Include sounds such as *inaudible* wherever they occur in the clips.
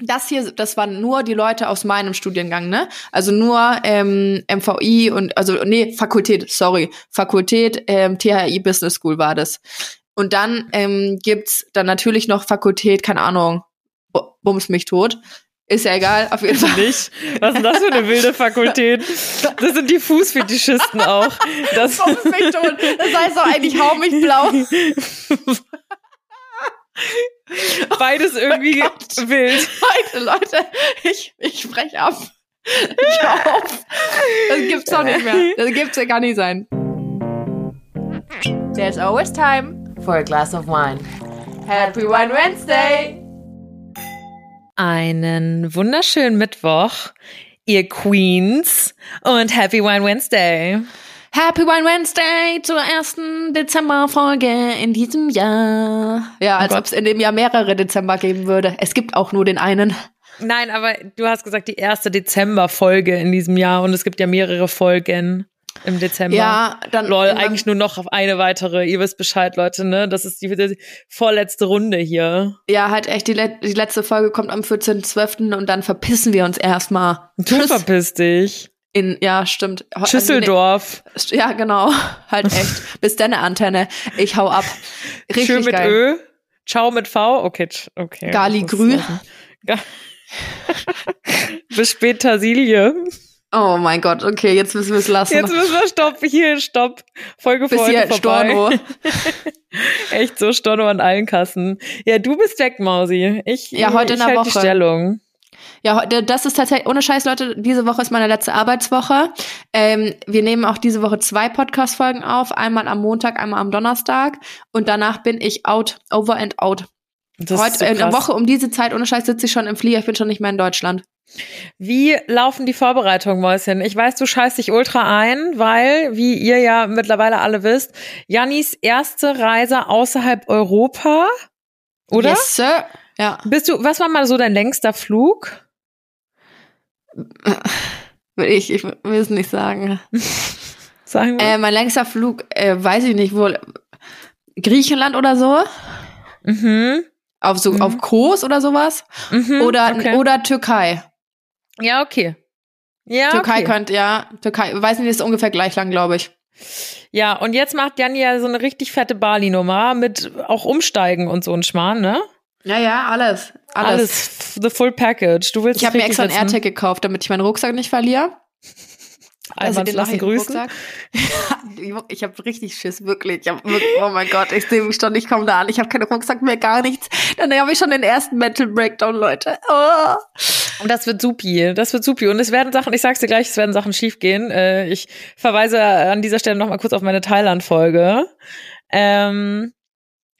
das hier, das waren nur die Leute aus meinem Studiengang, ne? Also nur ähm, MVI und also nee, Fakultät, sorry, Fakultät ähm, THI Business School war das. Und dann ähm, gibt's dann natürlich noch Fakultät, keine Ahnung, bums mich tot. Ist ja egal, auf jeden Fall. Nicht? Was ist denn das für eine wilde Fakultät? Das sind die Fußfetischisten auch. Das *laughs* bums mich tot. Das heißt doch eigentlich hau mich blau. *laughs* *laughs* Beides irgendwie oh wild. Leute, Leute, ich, ich spreche ab. Ich hör auf. Das gibt's doch nicht mehr. Das gibt's ja gar nicht sein. There's always time for a glass of wine. Happy Wine Wednesday! Einen wunderschönen Mittwoch, ihr Queens, und Happy Wine Wednesday. Happy Wine Wednesday zur ersten Dezemberfolge in diesem Jahr. Ja, oh als ob es in dem Jahr mehrere Dezember geben würde. Es gibt auch nur den einen. Nein, aber du hast gesagt, die erste Dezemberfolge in diesem Jahr und es gibt ja mehrere Folgen im Dezember. Ja, dann. Lol, eigentlich nur noch auf eine weitere. Ihr wisst Bescheid, Leute, ne? Das ist die, die vorletzte Runde hier. Ja, halt echt, die, die letzte Folge kommt am 14.12. und dann verpissen wir uns erstmal. Du verpiss dich. In, ja, stimmt. Schüsseldorf. Ja, genau. *laughs* Halt echt. Bis deine Antenne. Ich hau ab. *laughs* Richtig Schön mit geil. Ö. Ciao mit V. Okay, okay. Gali Grü. *laughs* Bis später, Silje. Oh mein Gott, okay, jetzt müssen wir es lassen. Jetzt müssen wir stopp, hier, stopp. Folge Bis hier vorbei. Storno. Echt so Storno an allen Kassen. Ja, du bist weg, Mausi. Ich, ja, heute ich in der halt Woche. die Stellung. Ja, das ist tatsächlich, ohne Scheiß, Leute, diese Woche ist meine letzte Arbeitswoche. Ähm, wir nehmen auch diese Woche zwei Podcast-Folgen auf. Einmal am Montag, einmal am Donnerstag. Und danach bin ich out, over and out. Das Heute, ist so in der. Woche um diese Zeit, ohne Scheiß, sitze ich schon im Flieger. Ich bin schon nicht mehr in Deutschland. Wie laufen die Vorbereitungen, Mäuschen? Ich weiß, du scheißt dich ultra ein, weil, wie ihr ja mittlerweile alle wisst, Jannis erste Reise außerhalb Europa, oder? Yes, Sir. Ja. Bist du, was war mal so dein längster Flug? Will ich, ich will es nicht sagen. *laughs* Sagen wir. Äh, mein längster Flug, äh, weiß ich nicht, wo, Griechenland oder so? mhm. Auf so, Mhm. auf Kos oder sowas? Mhm. Oder, okay. oder Türkei. Ja, okay. Ja, Türkei okay. könnte, ja, Türkei, weiß nicht, ist ungefähr gleich lang, glaube ich. Ja, und jetzt macht Janni ja so eine richtig fette Bali-Nummer mit auch Umsteigen und so ein Schmarrn, ne? Ja, ja, alles. Alles. Alles, the full package. Du willst Ich habe mir extra einen. AirTag gekauft, damit ich meinen Rucksack nicht verliere. Also den lassen grüßen. Rucksack. *laughs* ich habe richtig Schiss, wirklich. Ich hab wirklich. Oh mein Gott, ich sehe mich schon, ich komme da an. Ich habe keinen Rucksack mehr, gar nichts. Dann habe ich schon den ersten Mental Breakdown, Leute. Oh. Und das wird supi, das wird supi. Und es werden Sachen, ich sag's dir gleich, es werden Sachen schiefgehen. Äh, ich verweise an dieser Stelle nochmal kurz auf meine Thailand-Folge. Ähm,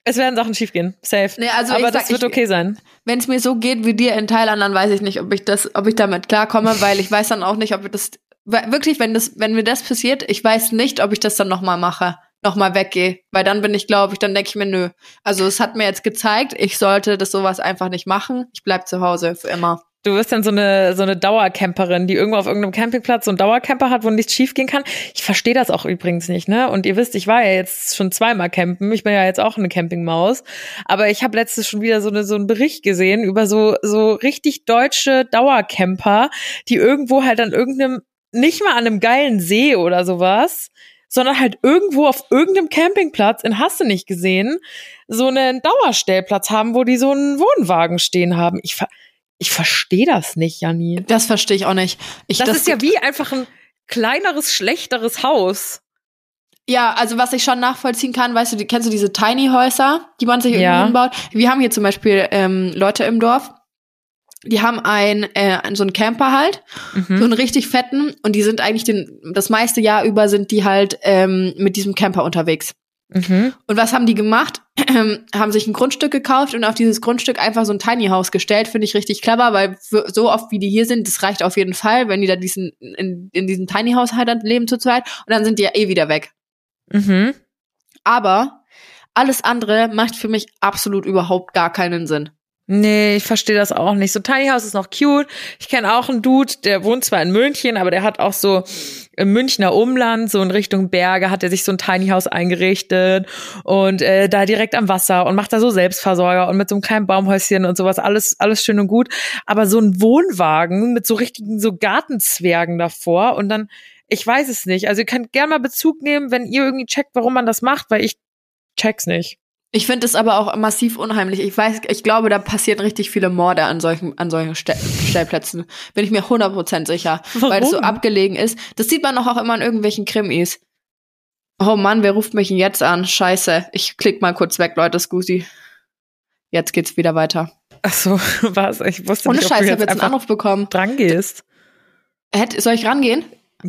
es werden Sachen schiefgehen, safe. Nee, also Aber das sag, wird ich- okay sein. Wenn es mir so geht wie dir in Thailand, dann weiß ich nicht, ob ich das, ob ich damit klarkomme, weil ich weiß dann auch nicht, ob ich das wirklich, wenn das, wenn mir das passiert, ich weiß nicht, ob ich das dann nochmal mache, nochmal weggehe, weil dann bin ich, glaube ich, dann denke ich mir, nö. Also es hat mir jetzt gezeigt, ich sollte das sowas einfach nicht machen. Ich bleib zu Hause für immer. Du wirst dann so eine, so eine Dauercamperin, die irgendwo auf irgendeinem Campingplatz so einen Dauercamper hat, wo nichts schiefgehen kann. Ich verstehe das auch übrigens nicht, ne? Und ihr wisst, ich war ja jetzt schon zweimal campen. Ich bin ja jetzt auch eine Campingmaus. Aber ich habe letztes schon wieder so, eine, so einen Bericht gesehen über so, so richtig deutsche Dauercamper, die irgendwo halt an irgendeinem, nicht mal an einem geilen See oder sowas, sondern halt irgendwo auf irgendeinem Campingplatz in Hasse nicht gesehen, so einen Dauerstellplatz haben, wo die so einen Wohnwagen stehen haben. Ich, ver ich verstehe das nicht, Janni. Das verstehe ich auch nicht. Ich, Das, ist ja wie einfach ein kleineres, schlechteres Haus. Ja, also was ich schon nachvollziehen kann, weißt du, die, kennst du diese Tiny Häuser, die man sich Ja. irgendwie hinbaut? Wir haben hier zum Beispiel ähm, Leute im Dorf, die haben ein, äh, so einen Camper halt, so Mhm. einen richtig fetten, und die sind eigentlich den, das meiste Jahr über sind die halt ähm, mit diesem Camper unterwegs. Mhm. Und was haben die gemacht? Haben sich ein Grundstück gekauft und auf dieses Grundstück einfach so ein Tiny House gestellt. Finde ich richtig clever, weil so oft wie die hier sind, das reicht auf jeden Fall, wenn die da diesen, in, in diesem Tiny House halt leben zu zweit. Und dann sind die ja eh wieder weg. Mhm. Aber alles andere macht für mich absolut überhaupt gar keinen Sinn. Nee, ich verstehe das auch nicht. So Tiny House ist noch cute. Ich kenne auch einen Dude, der wohnt zwar in München, aber der hat auch so im Münchner Umland, so in Richtung Berge, hat er sich so ein Tiny House eingerichtet und äh, da direkt am Wasser und macht da so Selbstversorger und mit so einem kleinen Baumhäuschen und sowas, alles, alles schön und gut. Aber so ein Wohnwagen mit so richtigen so Gartenzwergen davor und dann, ich weiß es nicht. Also ihr könnt gerne mal Bezug nehmen, wenn ihr irgendwie checkt, warum man das macht, weil ich check's nicht. Ich finde es aber auch massiv unheimlich. Ich weiß, ich glaube, da passieren richtig viele Morde an solchen, an solchen Stell Stellplätzen. Bin ich mir 100% sicher. Warum? Weil es so abgelegen ist. Das sieht man doch auch immer in irgendwelchen Krimis. Oh Mann, wer ruft mich denn jetzt an? Scheiße. Ich klick mal kurz weg, Leute, Scusi. Jetzt geht's wieder weiter. Ach so, *laughs* was? Ich wusste Ohne nicht, ob Scheiß, du ich habe jetzt jetzt einen Anruf bekommen. dran gehst. Hätt, soll ich rangehen?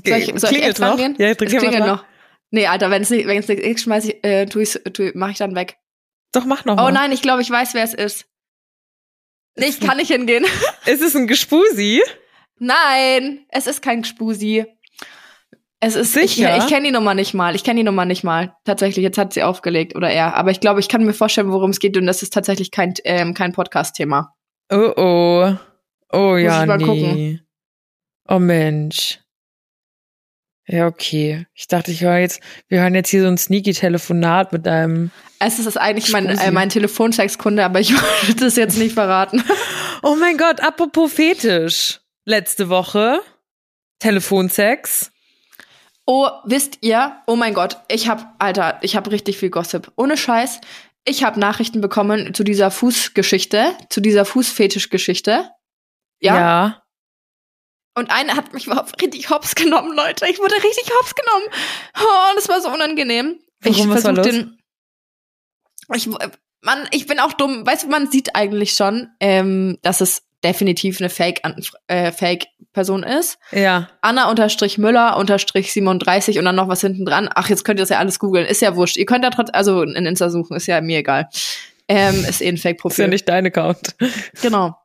Soll ich, soll ich echt noch? rangehen? Ja, es drück mal klingelt noch. Nee, Alter, wenn es nicht, wenn es nicht ist, schmeiß ich, äh, tu ich's, tu, mach ich dann weg. Doch, mach noch Oh mal. nein, ich glaube, ich weiß, wer es ist. Nee, ich kann nicht hingehen. *laughs* Ist es ein Gespusi? Nein, es ist kein Spusi. Es ist Sicher? Ich, ich kenne die Nummer nicht mal. Ich kenne die Nummer nicht mal. Tatsächlich, jetzt hat sie aufgelegt oder er. Aber ich glaube, ich kann mir vorstellen, worum es geht und das ist tatsächlich kein ähm, kein Podcast-Thema. Oh oh. Oh Muss ja, ich mal nee. gucken. Oh Mensch. Ja, okay. Ich dachte, ich höre jetzt, wir hören jetzt hier so ein sneaky Telefonat mit deinem. Es ist eigentlich mein äh, mein Telefonsex-Kunde, aber ich *laughs* wollte das jetzt nicht verraten. *laughs* Oh mein Gott, apropos Fetisch. Letzte Woche. Telefonsex. Oh, wisst ihr? Oh mein Gott, ich hab, Alter, ich hab richtig viel Gossip. Ohne Scheiß. Ich habe Nachrichten bekommen zu dieser Fußgeschichte, zu dieser Fußfetischgeschichte. Ja. ja. Und eine hat mich überhaupt richtig hops genommen, Leute. Ich wurde richtig hops genommen. Oh, das war so unangenehm. ich Warum, was war versuch los? den. Ich, Mann, ich bin auch dumm. Weißt du, man sieht eigentlich schon, ähm, dass es definitiv eine Fake, äh, Fake ist. Ja. Anna unterstrich Müller unterstrich 37 und dann noch was hinten dran. Ach, jetzt könnt ihr das ja alles googeln. Ist ja wurscht. Ihr könnt ja trotzdem, also in Insta suchen, ist ja mir egal. Ähm, ist eh ein Ist ja Fake-Profil. nicht dein Account. Genau.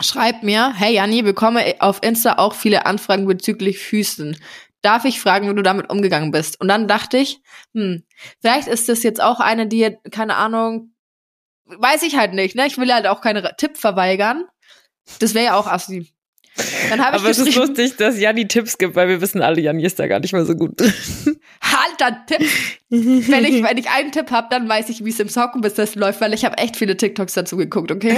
Schreibt mir, hey Janni, bekomme auf Insta auch viele Anfragen bezüglich Füßen. Darf ich fragen, wie du damit umgegangen bist? Und dann dachte ich, hm, vielleicht ist das jetzt auch eine, die, keine Ahnung, weiß ich halt nicht, ne? Ich will halt auch keinen Tipp verweigern. Das wäre ja auch assi. Dann habe ich Aber es ist lustig, dass Janni Tipps gibt, weil wir wissen alle, Janni ist da gar nicht mal so gut. Alter, Tipp. Wenn ich, wenn ich einen Tipp habe, dann weiß ich, wie es im Sockenbusiness läuft, weil ich habe echt viele TikToks dazu geguckt, okay?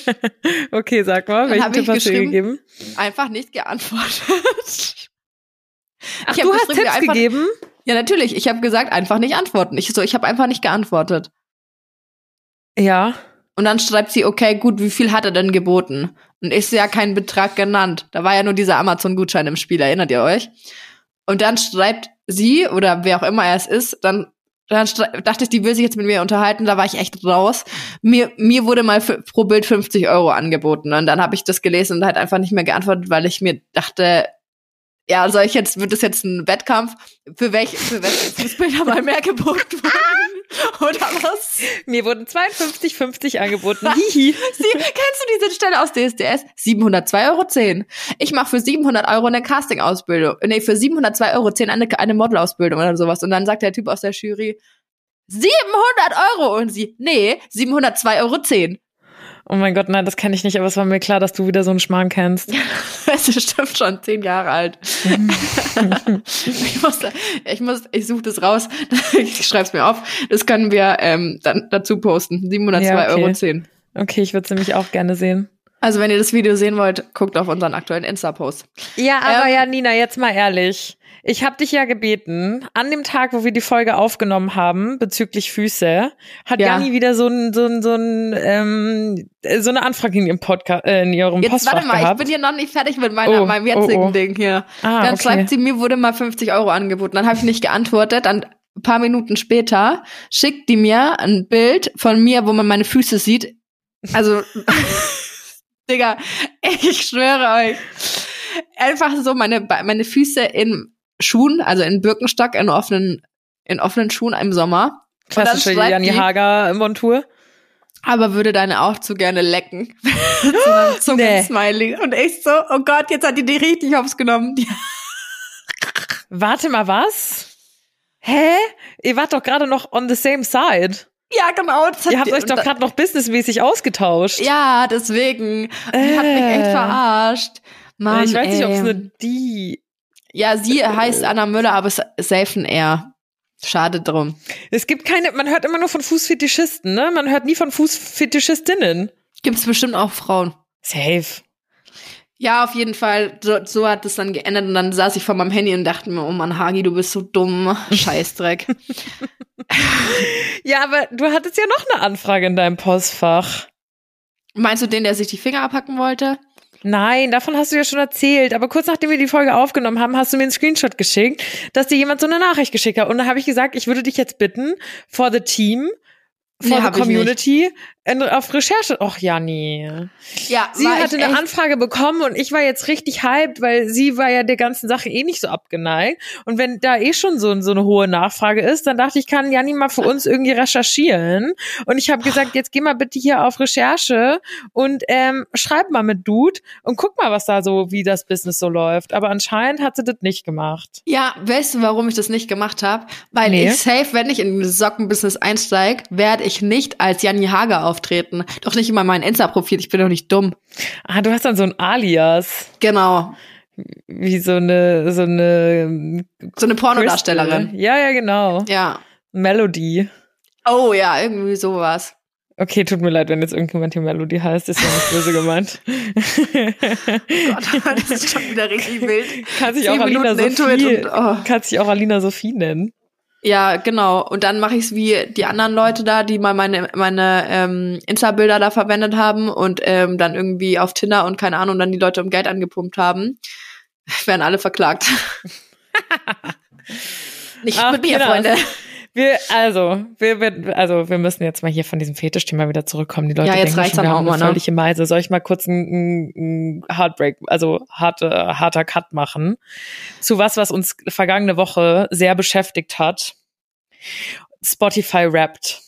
*laughs* okay, sag mal, Dann welchen Tipp hast du gegeben? Einfach nicht geantwortet. Ach, du hast Tipps einfach- gegeben? Ja, natürlich. Ich habe gesagt, einfach nicht antworten. Ich so, ich habe einfach nicht geantwortet. Ja. Und dann schreibt sie, okay, gut, wie viel hat er denn geboten? Und ist ja kein Betrag genannt. Da war ja nur dieser Amazon-Gutschein im Spiel, erinnert ihr euch? Und dann schreibt sie, oder wer auch immer er es ist, dann, dann dachte ich, die will sich jetzt mit mir unterhalten, da war ich echt raus. Mir, mir wurde mal für, pro Bild 50 Euro angeboten. Und dann habe ich das gelesen und halt einfach nicht mehr geantwortet, weil ich mir dachte, ja, soll ich jetzt, wird das jetzt ein Wettkampf? Für welche, für welche Fußbilder mal mehr geboten wurden? *laughs* *laughs* Oder was? Mir wurden 52,50 angeboten. *laughs* Hihi. Sie, kennst du diese Stelle aus DSDS? 702,10 Euro. Ich mache für 700 Euro eine Casting-Ausbildung. Nee, für 702,10 Euro eine, eine Model-Ausbildung oder sowas. Und dann sagt der Typ aus der Jury, 700 Euro! Und sie, nee, 702,10 Euro. Oh mein Gott, nein, das kenne ich nicht, aber es war mir klar, dass du wieder so einen Schmarrn kennst. *laughs* Es ist stimmt schon, zehn Jahre alt. *laughs* ich muss, ich muss, ich suche das raus. *laughs* Ich schreib's mir auf. Das können wir ähm, dann dazu posten. 702,10 Ja, okay. Euro. Okay, ich würde es nämlich auch gerne sehen. Also wenn ihr das Video sehen wollt, guckt auf unseren aktuellen Insta-Post. Ja, aber Ähm, ja, Nina, jetzt mal ehrlich. Ich habe dich ja gebeten, an dem Tag, wo wir die Folge aufgenommen haben, bezüglich Füße, hat Ja. Janni wieder so ein, so ein, so ein, ähm, so eine Anfrage in ihrem Podcast, äh, in ihrem Jetzt Postfach warte mal, gehabt. ich bin hier noch nicht fertig mit meiner, Oh, meinem oh, jetzigen oh. Ding hier. ah, Dann okay. schreibt sie, mir wurde mal 50 Euro angeboten. Dann habe ich nicht geantwortet. Dann ein paar Minuten später schickt die mir ein Bild von mir, wo man meine Füße sieht. Also, *laughs* Digga, ich schwöre euch. Einfach so meine, meine Füße in Schuhen, also in Birkenstock, in offenen, in offenen Schuhen im Sommer. Klassische schreibt Janni die- Hager Montur. aber würde deine auch zu gerne lecken. *laughs* so ein *gasps* Zungen-Smiley. Und ich so, oh Gott, jetzt hat die die richtig hops genommen. *laughs* Warte mal, was? Hä? Ihr wart doch gerade noch on the same side. Ja, genau. das hat Ihr habt die- euch doch gerade noch businessmäßig ausgetauscht. Ja, deswegen. Die hat mich echt Äh. verarscht. Mann, ich weiß nicht, ob es ey. eine die. Ja, sie heißt Anna Müller, aber es ist safe ein R. Schade drum. Es gibt keine, man hört immer nur von Fußfetischisten, ne? Man hört nie von Fußfetischistinnen. Gibt's bestimmt auch Frauen. Safe. Ja, auf jeden Fall. So, so hat es dann geändert und dann saß ich vor meinem Handy und dachte mir, oh Mann, Hagi, du bist so dumm. *laughs* Scheißdreck. Ja, aber du hattest ja noch eine Anfrage in deinem Postfach. Meinst du den, der sich die Finger abhacken wollte? Nein, davon hast du ja schon erzählt. Aber kurz nachdem wir die Folge aufgenommen haben, hast du mir einen Screenshot geschickt, dass dir jemand so eine Nachricht geschickt hat. Und da habe ich gesagt, ich würde dich jetzt bitten, for the team, for Nee, the community, auf Recherche. Och, Janni. Ja, Sie hatte eine Anfrage bekommen und ich war jetzt richtig hyped, weil sie war ja der ganzen Sache eh nicht so abgeneigt. Und wenn da eh schon so, so eine hohe Nachfrage ist, dann dachte ich, kann Janni mal für uns irgendwie recherchieren. Und ich habe gesagt, jetzt geh mal bitte hier auf Recherche und ähm, schreib mal mit Dude und guck mal, was da so, wie das Business so läuft. Aber anscheinend hat sie das nicht gemacht. Ja, weißt du, warum ich das nicht gemacht habe? Weil Nee. ich safe, wenn ich in dieses Sockenbusiness einsteige, werde ich nicht als Janni Hager auftreten. Doch nicht immer mein Insta-Profil, ich bin doch nicht dumm. Ah, du hast dann so ein Alias. Genau. Wie so eine, so eine So eine Pornodarstellerin. Crystal. Ja, ja, genau. Ja. Melody. Oh ja, irgendwie sowas. Okay, tut mir leid, wenn jetzt irgendjemand hier Melody heißt, ist ja nicht böse gemeint. Gott, das ist schon wieder richtig wild. kann sich Zehn auch Alina Minuten Sophie, und, oh. kann sich auch Alina Sophie nennen. Ja, genau. Und dann mache ich es wie die anderen Leute da, die mal meine, meine ähm, Insta-Bilder da verwendet haben und ähm, dann irgendwie auf Tinder und keine Ahnung, dann die Leute um Geld angepumpt haben. *laughs* Werden alle verklagt. *laughs* Nicht Ach, mit mir. Freunde. *laughs* Wir, also, wir, wir, also, wir müssen jetzt mal hier von diesem Fetischthema wieder zurückkommen. Die Leute Ja, jetzt denken schon, wir haben mal, ne? völlige Meise. Soll ich mal kurz einen, Heartbreak, also harte, harter Cut machen? Zu was, was uns vergangene Woche sehr beschäftigt hat. Spotify rappt.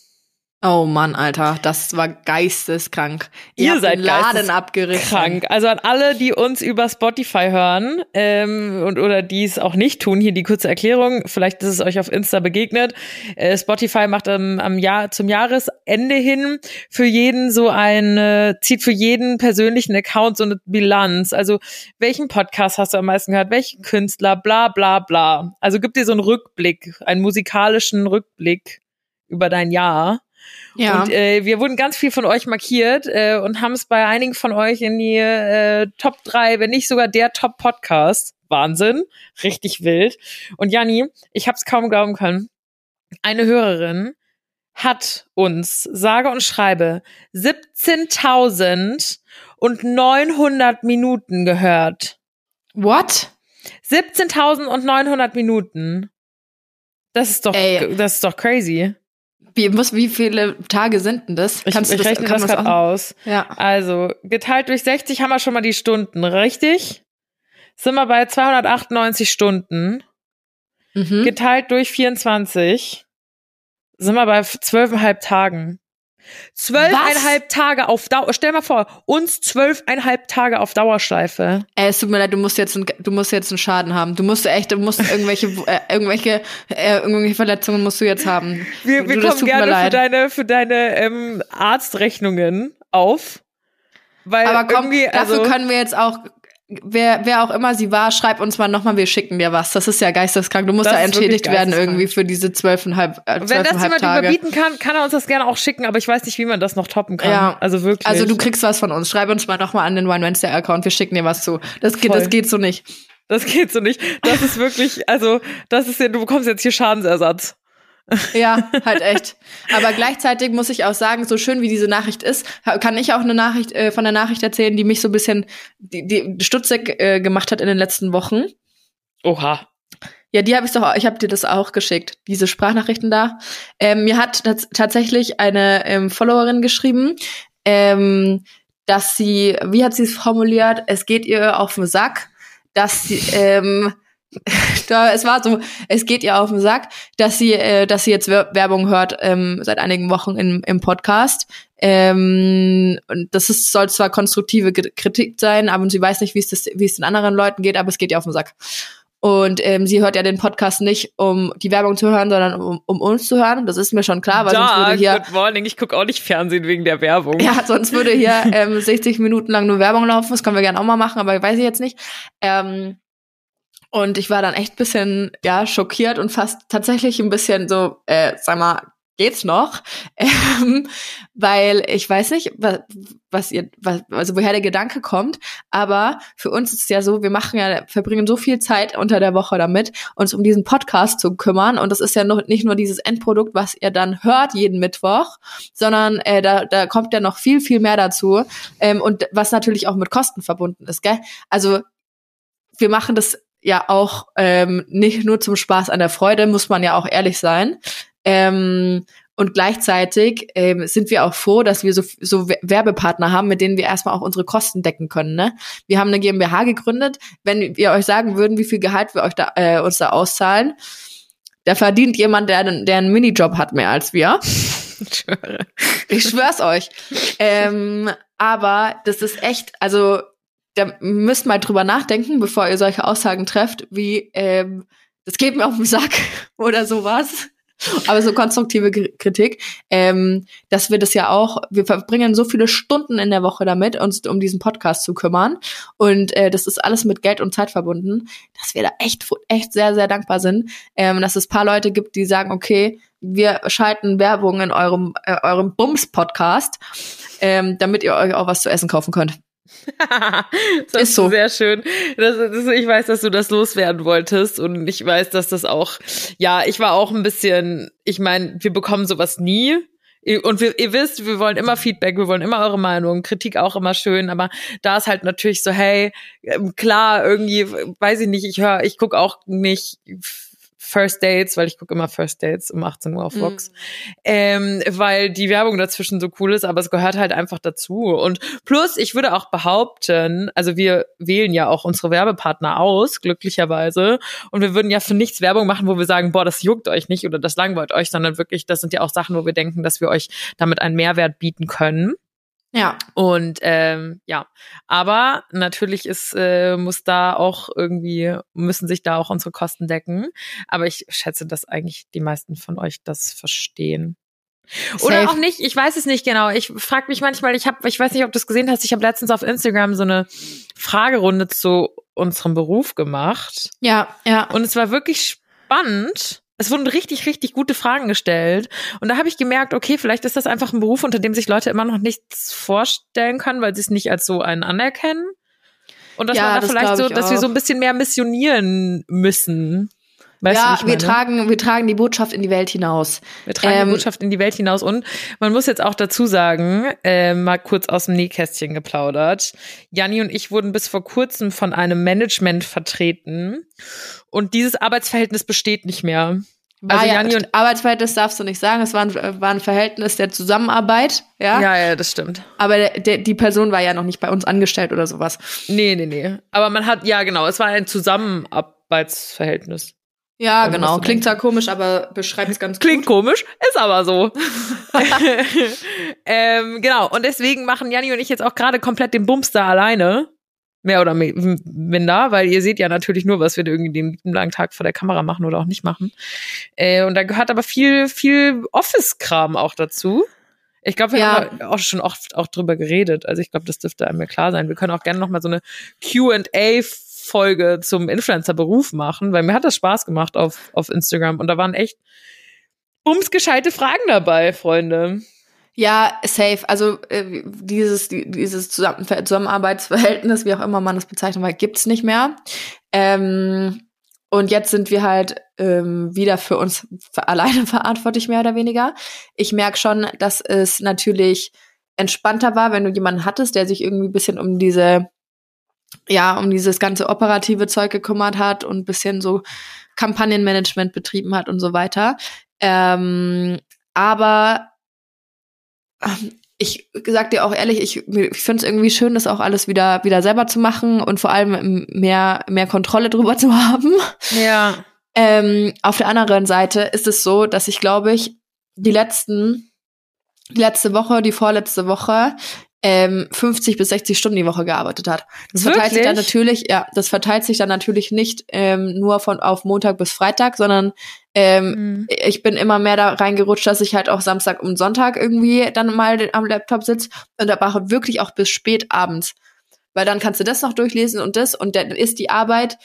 Oh Mann, Alter, das war geisteskrank. Ihr habt seid den Laden abgerissen. krank. Also an alle, die uns über Spotify hören ähm, und oder die es auch nicht tun, hier die kurze Erklärung. Vielleicht ist es euch auf Insta begegnet. Äh, Spotify macht am, am Jahr zum Jahresende hin für jeden so eine zieht für jeden persönlichen Account so eine Bilanz. Also welchen Podcast hast du am meisten gehört? Welchen Künstler? Bla bla bla. Also gibt dir so einen Rückblick, einen musikalischen Rückblick über dein Jahr. Ja. Und äh, wir wurden ganz viel von euch markiert äh, und haben es bei einigen von euch in die äh, Top 3, wenn nicht sogar der Top-Podcast. Wahnsinn. Richtig wild. Und Janni, ich hab's kaum glauben können. Eine Hörerin hat uns, sage und schreibe, 17.000 und 900 Minuten gehört. What? 17.000 und 900 Minuten. Das ist doch, Ey. das ist doch crazy. Wie, muss, wie viele Tage sind denn das? Ich, ich rechne kann das man gerade auch- aus. Ja. Also, geteilt durch 60 haben wir schon mal die Stunden, richtig? Sind wir bei 298 Stunden. Mhm. Geteilt durch 24 sind wir bei zwölfeinhalb Tagen. Zwölfeinhalb Tage auf Dauer. Stell mal vor, uns zwölfeinhalb Tage auf Dauerschleife. Ey, es tut mir leid, du musst jetzt, ein, du musst jetzt einen Schaden haben. Du musst echt, du musst irgendwelche, *laughs* äh, irgendwelche, äh, irgendwelche Verletzungen musst du jetzt haben. Wir, wir Du, kommen gerne für deine, für deine ähm, Arztrechnungen auf. Weil Aber komm, irgendwie, dafür also, können wir jetzt auch, wer, wer auch immer sie war, schreib uns mal nochmal, wir schicken dir was. Das ist ja geisteskrank. Du musst Das ja entschädigt werden irgendwie für diese zwölfeinhalb, äh, Wenn das zwölfeinhalb jemand Tage. überbieten kann, kann er uns das gerne auch schicken, aber ich weiß nicht, wie man das noch toppen kann. Ja. Also wirklich. Also du kriegst was von uns. Schreib uns mal nochmal an den Wine Wednesday Account. Wir schicken dir was zu. Das geht, Voll. das geht so nicht. das geht so nicht. Das ist wirklich, also das ist ja, du bekommst jetzt hier Schadensersatz. Ja, *laughs* halt echt. Aber gleichzeitig muss ich auch sagen, so schön wie diese Nachricht ist, kann ich auch eine Nachricht äh, von der Nachricht erzählen, die mich so ein bisschen die, die stutzig äh, gemacht hat in den letzten Wochen. Oha. Ja, die habe ich doch, ich habe dir das auch geschickt, diese Sprachnachrichten da. Ähm, mir hat tats tatsächlich eine ähm, Followerin geschrieben, ähm, dass sie, wie hat sie es formuliert? Es geht ihr auf den Sack, dass sie, ähm, *laughs* es war so, es geht ihr auf den Sack, dass sie, äh, dass sie jetzt Wer- Werbung hört ähm, seit einigen Wochen im, im Podcast. Ähm, und das ist, soll zwar konstruktive Kritik sein, aber sie weiß nicht, wie es das, wie es den anderen Leuten geht, aber es geht ihr auf den Sack. Und ähm, sie hört ja den Podcast nicht, um die Werbung zu hören, sondern um, um uns zu hören. Das ist mir schon klar, weil da, sonst würde hier. Good morning, ich gucke auch nicht Fernsehen wegen der Werbung. Ja, sonst würde hier *laughs* ähm, 60 Minuten lang nur Werbung laufen. Das können wir gerne auch mal machen, aber weiß ich jetzt nicht. Ähm, und ich war dann echt bisschen, ja, schockiert und fast tatsächlich ein bisschen so, äh, sag mal, geht's noch? *laughs* Ähm, weil ich weiß nicht, was, was ihr, was, also woher der Gedanke kommt, aber für uns ist es ja so, wir machen ja, verbringen so viel Zeit unter der Woche damit, uns um diesen Podcast zu kümmern. Und das ist ja noch nicht nur dieses Endprodukt, was ihr dann hört jeden Mittwoch, sondern äh, da, da kommt ja noch viel, viel mehr dazu. Ähm, und was natürlich auch mit Kosten verbunden ist, gell? Also wir machen das ja auch ähm, nicht nur zum Spaß an der Freude, muss man ja auch ehrlich sein. Ähm, und gleichzeitig ähm, sind wir auch froh, dass wir so, so Werbepartner haben, mit denen wir erstmal auch unsere Kosten decken können. Ne? Wir haben eine GmbH gegründet. Wenn wir euch sagen würden, wie viel Gehalt wir euch da, äh, uns da auszahlen, da verdient jemand, der, der einen Minijob hat, mehr als wir. Ich schwör's euch. Ähm, aber das ist echt, also da müsst mal drüber nachdenken, bevor ihr solche Aussagen trefft, wie ähm, das geht mir auf den Sack *laughs* oder sowas. Aber so konstruktive Kritik, ähm, dass wir das ja auch, wir verbringen so viele Stunden in der Woche damit, uns um diesen Podcast zu kümmern. Und äh, das ist alles mit Geld und Zeit verbunden, dass wir da echt, echt sehr, sehr dankbar sind, ähm, dass es paar Leute gibt, die sagen, okay, wir schalten Werbung in eurem, äh, eurem Bums-Podcast, ähm, damit ihr euch auch was zu essen kaufen könnt. *laughs* das ist so. Sehr schön. Das, das, ich weiß, dass du das loswerden wolltest und ich weiß, dass das auch, ja, ich war auch ein bisschen, ich meine, wir bekommen sowas nie. Und wir, ihr wisst, wir wollen immer Feedback, wir wollen immer eure Meinung, Kritik auch immer schön, aber da ist halt natürlich so, hey, ähm, klar, irgendwie, weiß ich nicht, ich höre, ich guck auch nicht First Dates, weil ich gucke immer First Dates um 18 Uhr auf Vox, mm. ähm, weil die Werbung dazwischen so cool ist, aber es gehört halt einfach dazu. Und plus, ich würde auch behaupten, also wir wählen ja auch unsere Werbepartner aus, glücklicherweise, und wir würden ja für nichts Werbung machen, wo wir sagen, boah, das juckt euch nicht oder das langweilt euch, sondern wirklich, das sind ja auch Sachen, wo wir denken, dass wir euch damit einen Mehrwert bieten können. Ja. Und ähm, ja, aber natürlich ist, äh, muss da auch irgendwie, müssen sich da auch unsere Kosten decken. Aber ich schätze, dass eigentlich die meisten von euch das verstehen. Safe. Oder auch nicht, ich weiß es nicht genau. Ich frage mich manchmal, ich habe, ich weiß nicht, ob du es gesehen hast, ich habe letztens auf Instagram so eine Fragerunde zu unserem Beruf gemacht. Ja, ja. Und es war wirklich spannend es wurden richtig, richtig gute Fragen gestellt. Und da habe ich gemerkt, okay, vielleicht ist das einfach ein Beruf, unter dem sich Leute immer noch nichts vorstellen können, weil sie es nicht als so einen anerkennen. Und dass ja, man da das vielleicht so, dass wir so ein bisschen mehr missionieren müssen. Weißt ja, wir tragen, wir tragen die Botschaft in die Welt hinaus. Wir tragen ähm, die Botschaft in die Welt hinaus und man muss jetzt auch dazu sagen, äh, mal kurz aus dem Nähkästchen geplaudert. Janni und ich wurden bis vor kurzem von einem Management vertreten und dieses Arbeitsverhältnis besteht nicht mehr. War also ja, Janni und Arbeitsverhältnis darfst du nicht sagen, es war ein, war ein Verhältnis der Zusammenarbeit, ja. Ja, ja, das stimmt. Aber der, der, die Person war ja noch nicht bei uns angestellt oder sowas. Nee, nee, nee. Aber man hat, ja genau, es war ein Zusammenarbeitsverhältnis. Ja, also genau. Klingt zwar komisch, aber beschreibt es ganz Klingt gut. komisch, ist aber so. *laughs* ähm, genau. Und deswegen machen Janni und ich jetzt auch gerade komplett den Bumster alleine. Mehr oder minder, weil ihr seht ja natürlich nur, was wir irgendwie den langen Tag vor der Kamera machen oder auch nicht machen. Äh, und da gehört aber viel, viel Office-Kram auch dazu. Ich glaube, wir ja. haben auch schon oft auch drüber geredet. Also ich glaube, das dürfte einem klar sein. Wir können auch gerne noch mal so eine Q&A Folge zum Influencer-Beruf machen, weil mir hat das Spaß gemacht auf, auf Instagram und da waren echt bumsgescheite Fragen dabei, Freunde. Ja, safe. Also äh, dieses, dieses Zusammenarbeitsverhältnis, wie auch immer man das bezeichnen will, gibt's nicht mehr. Ähm, und jetzt sind wir halt ähm, wieder für uns *laughs* alleine verantwortlich, mehr oder weniger. Ich merke schon, dass es natürlich entspannter war, wenn du jemanden hattest, der sich irgendwie ein bisschen um diese ja, um dieses ganze operative Zeug gekümmert hat und ein bisschen so Kampagnenmanagement betrieben hat und so weiter. Ähm, aber ähm, ich sag dir auch ehrlich, ich, ich finde es irgendwie schön, das auch alles wieder, wieder selber zu machen und vor allem mehr, mehr Kontrolle drüber *laughs* zu haben. Ja. Ähm, auf der anderen Seite ist es so, dass ich glaube ich, die letzten, die letzte Woche, die vorletzte Woche, ähm, 50 bis 60 Stunden die Woche gearbeitet hat. Das Wirklich? verteilt sich dann natürlich, ja, das verteilt sich dann natürlich nicht ähm, nur von auf Montag bis Freitag, sondern ähm, Mhm. ich bin immer mehr da reingerutscht, dass ich halt auch Samstag und Sonntag irgendwie dann mal am Laptop sitze und da mache wirklich auch bis spät abends. Weil dann kannst du das noch durchlesen und das und dann ist die Arbeit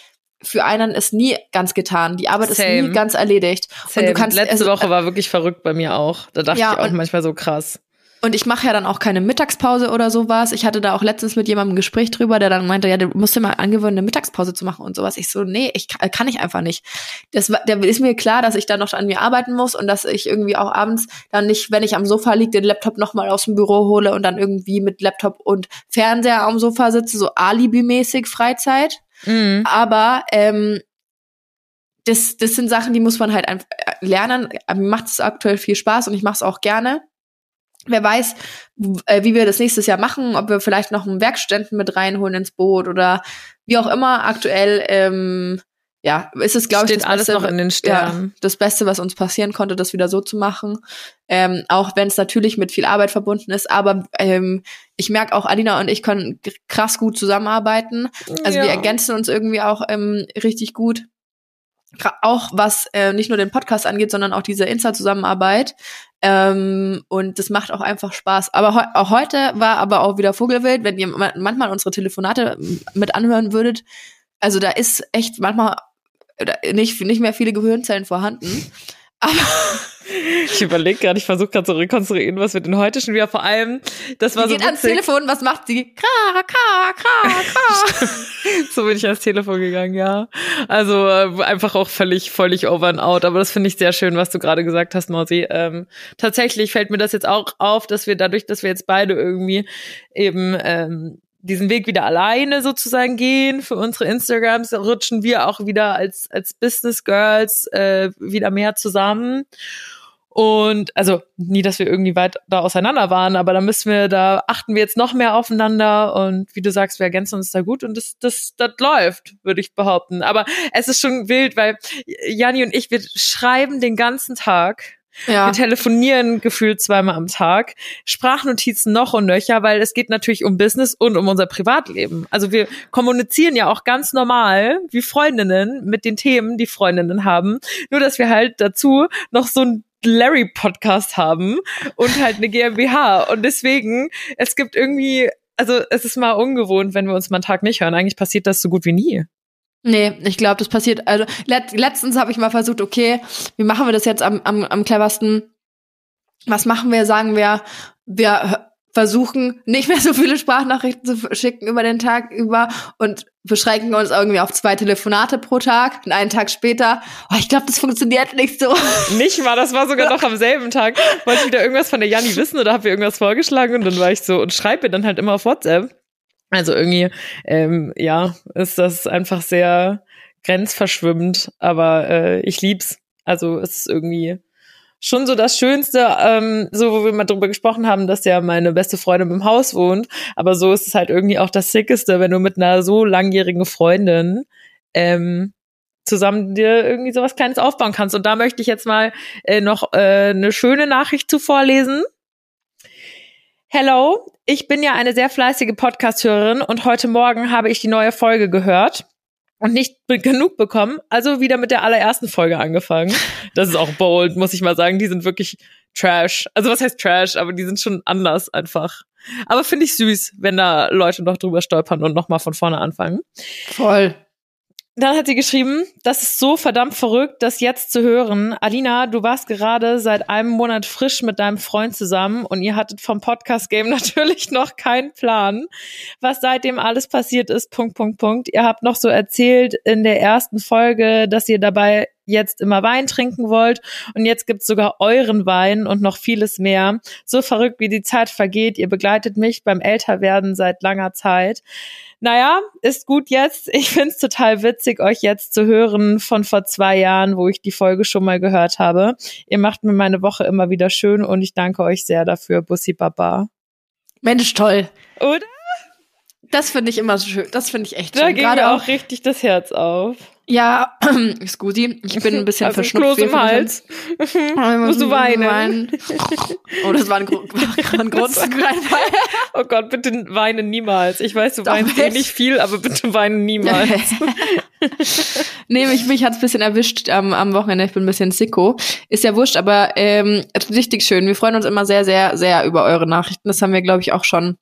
für einen ist nie ganz getan. Die Arbeit ist Same. nie ganz erledigt. Same. Und du kannst Letzte also, Woche war wirklich verrückt bei mir auch. Da dachte Ja, ich auch manchmal so krass. Und ich mache ja dann auch keine Mittagspause oder sowas. Ich hatte da auch letztens mit jemandem ein Gespräch drüber, der dann meinte, ja, du musst dir mal angewöhnen, eine Mittagspause zu machen und sowas. Ich so, nee, ich kann, kann ich einfach nicht. Das, war- der ist mir klar, dass ich da noch an mir arbeiten muss und dass ich irgendwie auch abends dann nicht, wenn ich am Sofa liege, den Laptop nochmal aus dem Büro hole und dann irgendwie mit Laptop und Fernseher am Sofa sitze, so Alibi-mäßig Freizeit. Mhm. Aber ähm, das, das sind Sachen, die muss man halt einfach lernen. Mir macht es aktuell viel Spaß und ich mache es auch gerne. Wer weiß, äh, wie wir das nächstes Jahr machen, ob wir vielleicht noch einen Werkstudenten mit reinholen ins Boot oder wie auch immer. Aktuell, ähm, ja, ist es, glaube ich, das alles Beste, noch in den ja, Sternen. das Beste, was uns passieren konnte, das wieder so zu machen. Ähm, auch wenn es natürlich mit viel Arbeit verbunden ist, aber ähm, ich merke auch, Alina und ich können krass gut zusammenarbeiten. Also wir Ja. ergänzen uns irgendwie auch ähm, richtig gut. Auch was äh, nicht nur den Podcast angeht, sondern auch diese Insta-Zusammenarbeit. Ähm, und das macht auch einfach Spaß. Aber heu auch heute war aber auch wieder Vogelwild, wenn ihr ma- manchmal unsere Telefonate mit anhören würdet. Also da ist echt manchmal oder nicht, nicht mehr viele Gehirnzellen vorhanden. Aber *laughs* Ich überlege gerade, ich versuche gerade zu rekonstruieren, was wir denn heute schon wieder vor allem, das war sie so geht ans witzig. Telefon, was macht sie? Kra, kra, kra, kra. *laughs* so bin ich ans Telefon gegangen, ja. Also äh, einfach auch völlig, völlig over and out. Aber das finde ich sehr schön, was du gerade gesagt hast, Mausi. Ähm, tatsächlich fällt mir das jetzt auch auf, dass wir dadurch, dass wir jetzt beide irgendwie eben ähm, diesen Weg wieder alleine sozusagen gehen für unsere Instagrams, rutschen wir auch wieder als als Business Girls äh, wieder mehr zusammen. Und also nie, dass wir irgendwie weit da auseinander waren, aber da müssen wir, da achten wir jetzt noch mehr aufeinander und wie du sagst, wir ergänzen uns da gut und das, das, das läuft, würde ich behaupten. Aber es ist schon wild, weil Jani und ich, wir schreiben den ganzen Tag. Ja. Wir telefonieren gefühlt zweimal am Tag, Sprachnotizen noch und nöcher, weil es geht natürlich um Business und um unser Privatleben. Also wir kommunizieren ja auch ganz normal wie Freundinnen mit den Themen, die Freundinnen haben. Nur dass wir halt dazu noch so ein Larry-Podcast haben und halt eine GmbH. Und deswegen, es gibt irgendwie, also es ist mal ungewohnt, wenn wir uns mal einen Tag nicht hören. Eigentlich passiert das so gut wie nie. Nee, ich glaube, das passiert. Also let, letztens habe ich mal versucht, okay, wie machen wir das jetzt am, am, am cleversten? Was machen wir? Sagen wir, wir versuchen nicht mehr so viele Sprachnachrichten zu schicken über den Tag über und beschränken uns irgendwie auf zwei Telefonate pro Tag. Und einen Tag später, oh, ich glaube, das funktioniert nicht so. *laughs* Nicht mal, das war sogar noch am selben Tag. Wollte ich wieder irgendwas von der Janni wissen oder habe ihr irgendwas vorgeschlagen und dann war ich so und schreibe ihr dann halt immer auf WhatsApp. Also irgendwie, ähm, ja, ist das einfach sehr grenzverschwimmend, aber äh, ich lieb's. Also es ist irgendwie schon so das Schönste, ähm, so wo wir mal drüber gesprochen haben, dass ja meine beste Freundin im Haus wohnt, aber so ist es halt irgendwie auch das Sickeste, wenn du mit einer so langjährigen Freundin ähm, zusammen dir irgendwie sowas Kleines aufbauen kannst. Und da möchte ich jetzt mal äh, noch äh, eine schöne Nachricht zu vorlesen. Hello, ich bin ja eine sehr fleißige Podcast-Hörerin und heute Morgen habe ich die neue Folge gehört und nicht genug bekommen, also wieder mit der allerersten Folge angefangen. Das ist auch bold, muss ich mal sagen. Die sind wirklich Trash. Also was heißt Trash, aber die sind schon anders einfach. Aber finde ich süß, wenn da Leute noch drüber stolpern und nochmal von vorne anfangen. Voll. Dann hat sie geschrieben, das ist so verdammt verrückt, das jetzt zu hören. Alina, du warst gerade seit einem Monat frisch mit deinem Freund zusammen und ihr hattet vom Podcast-Game *laughs* natürlich noch keinen Plan, was seitdem alles passiert ist. Punkt, Punkt, Punkt. Ihr habt noch so erzählt in der ersten Folge, dass ihr dabei jetzt immer Wein trinken wollt und jetzt gibt's sogar euren Wein und noch vieles mehr. So verrückt, wie die Zeit vergeht. Ihr begleitet mich beim Älterwerden seit langer Zeit. Naja, ist gut jetzt. Ich find's total witzig, euch jetzt zu hören von vor zwei Jahren, wo ich die Folge schon mal gehört habe. Ihr macht mir meine Woche immer wieder schön und ich danke euch sehr dafür. Bussi Baba. Mensch, toll. Oder? Das finde ich immer schön. Das finde ich echt Da schön. ging Gerade mir auch, auch richtig das Herz auf. Ja, *clears throat* Scusi, ich bin ein bisschen Also verschnupft. Kloß im Hals. *laughs* Musst du weinen? *laughs* Oh, das war ein, Gro *laughs* war ein großes Oh Gott, bitte weine niemals. Ich weiß, du Doch, weinst eh nicht viel, aber bitte weine niemals. nee, mich, mich hat's ein bisschen erwischt am, am Wochenende. Ich bin ein bisschen sicko. Ist ja wurscht, aber ähm, richtig schön. Wir freuen uns immer sehr, sehr, sehr über eure Nachrichten. Das haben wir, glaube ich, auch schon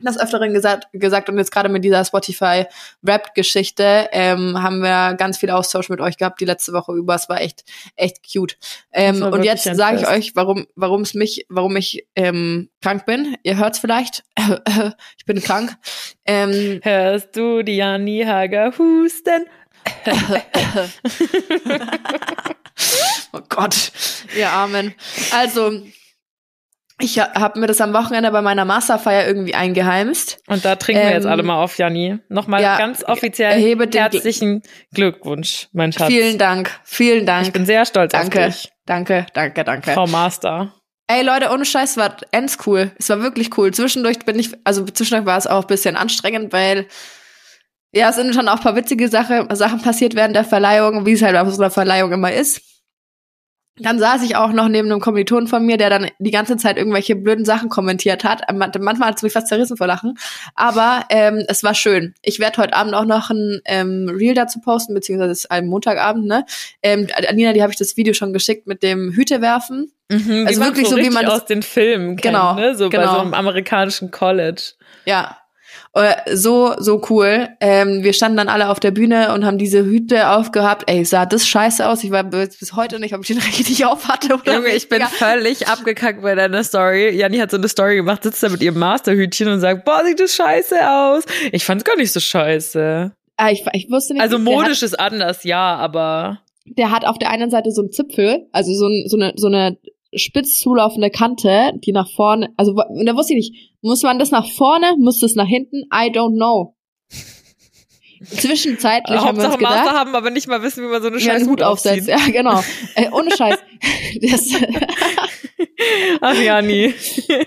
das Öfteren gesagt, gesagt und jetzt gerade mit dieser Spotify-Rap-Geschichte ähm, haben wir ganz viel Austausch mit euch gehabt die letzte Woche über. Es war echt, echt cute. Ähm, und jetzt sage ich euch, warum, warum es mich, warum ich ähm, krank bin. Ihr hört's vielleicht. *laughs* ich bin krank. Ähm, Hörst du die Janni Hager husten? *laughs* oh Gott, ihr Armen. Also, ich habe mir das am Wochenende bei meiner Masterfeier irgendwie eingeheimst. Und da trinken wir jetzt Ähm, alle mal auf, Janni. Nochmal ja, ganz offiziell den Gl- herzlichen Glückwunsch, mein Schatz. Vielen Dank, vielen Dank. Ich bin sehr stolz danke, auf dich, danke, danke, danke. Frau Master. Ey Leute, ohne Scheiß, war ends cool. Es war wirklich cool. Zwischendurch bin ich, also zwischendurch war es auch ein bisschen anstrengend, weil ja, es sind schon auch ein paar witzige Sache, Sachen passiert während der Verleihung, wie es halt auf so einer Verleihung immer ist. Dann saß ich auch noch neben einem Kommilitonen von mir, der dann die ganze Zeit irgendwelche blöden Sachen kommentiert hat. Man- Manchmal hat es mich fast zerrissen vor Lachen. Aber ähm, es war schön. Ich werde heute Abend auch noch ein ähm, Reel dazu posten, beziehungsweise es ist ein Montagabend, ne? Ähm, Anina, die habe ich das Video schon geschickt mit dem Hütewerfen. Mhm, Also wirklich so, wie richtig man das- aus den Filmen kennt, Genau, ne? So bei genau. so einem amerikanischen College. Ja. Äh, So, so cool. Ähm, wir standen dann alle auf der Bühne und haben diese Hüte aufgehabt. Ey, sah das scheiße aus. Ich weiß bis bis heute nicht, ob ich den *laughs* richtig auf hatte oder Junge, ich bin nicht. völlig abgekackt bei deiner Story. Janni hat so eine Story gemacht, sitzt da mit ihrem Masterhütchen und sagt, boah, sieht das scheiße aus. Ich fand's gar nicht so scheiße. Ah, ich, ich wusste nicht. Also modisch ist anders, ja, aber der hat auf der einen Seite so einen Zipfel, also so, ein, so, eine, so eine spitz zulaufende Kante, die nach vorne, also da wusste ich nicht, muss man das nach vorne, muss das nach hinten? I don't know. Zwischenzeitlich haben wir uns gedacht, Master haben, aber nicht mal wissen, wie man so eine ja, scheiß Hut aufsetzt. Ja, genau. Äh, ohne Scheiß. *laughs* Das, Ach, Janni.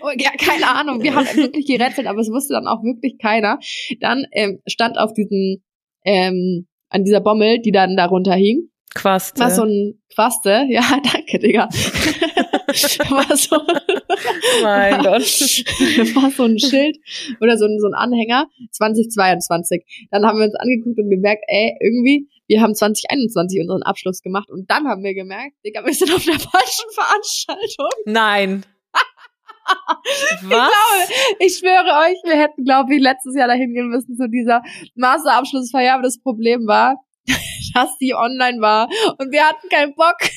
Oh, ja, keine Ahnung. Wir haben wirklich gerätselt, aber es wusste dann auch wirklich keiner. Dann ähm, stand auf diesem, ähm, an dieser Bommel, die dann darunter hing, Quaste. war so ein Quaste. Ja, *laughs* danke, Digga. *laughs* war so, mein Gott. war so ein Schild oder so ein, so ein Anhänger 2022. Dann haben wir uns angeguckt und gemerkt, ey, irgendwie, wir haben 2021 unseren Abschluss gemacht und dann haben wir gemerkt, Digga, wir sind auf der falschen Veranstaltung. Nein. *laughs* Was? Ich schwöre euch, wir hätten, glaube ich, letztes Jahr dahin gehen müssen zu dieser Masterabschlussfeier, aber das Problem war, dass die online war und wir hatten keinen Bock. *laughs*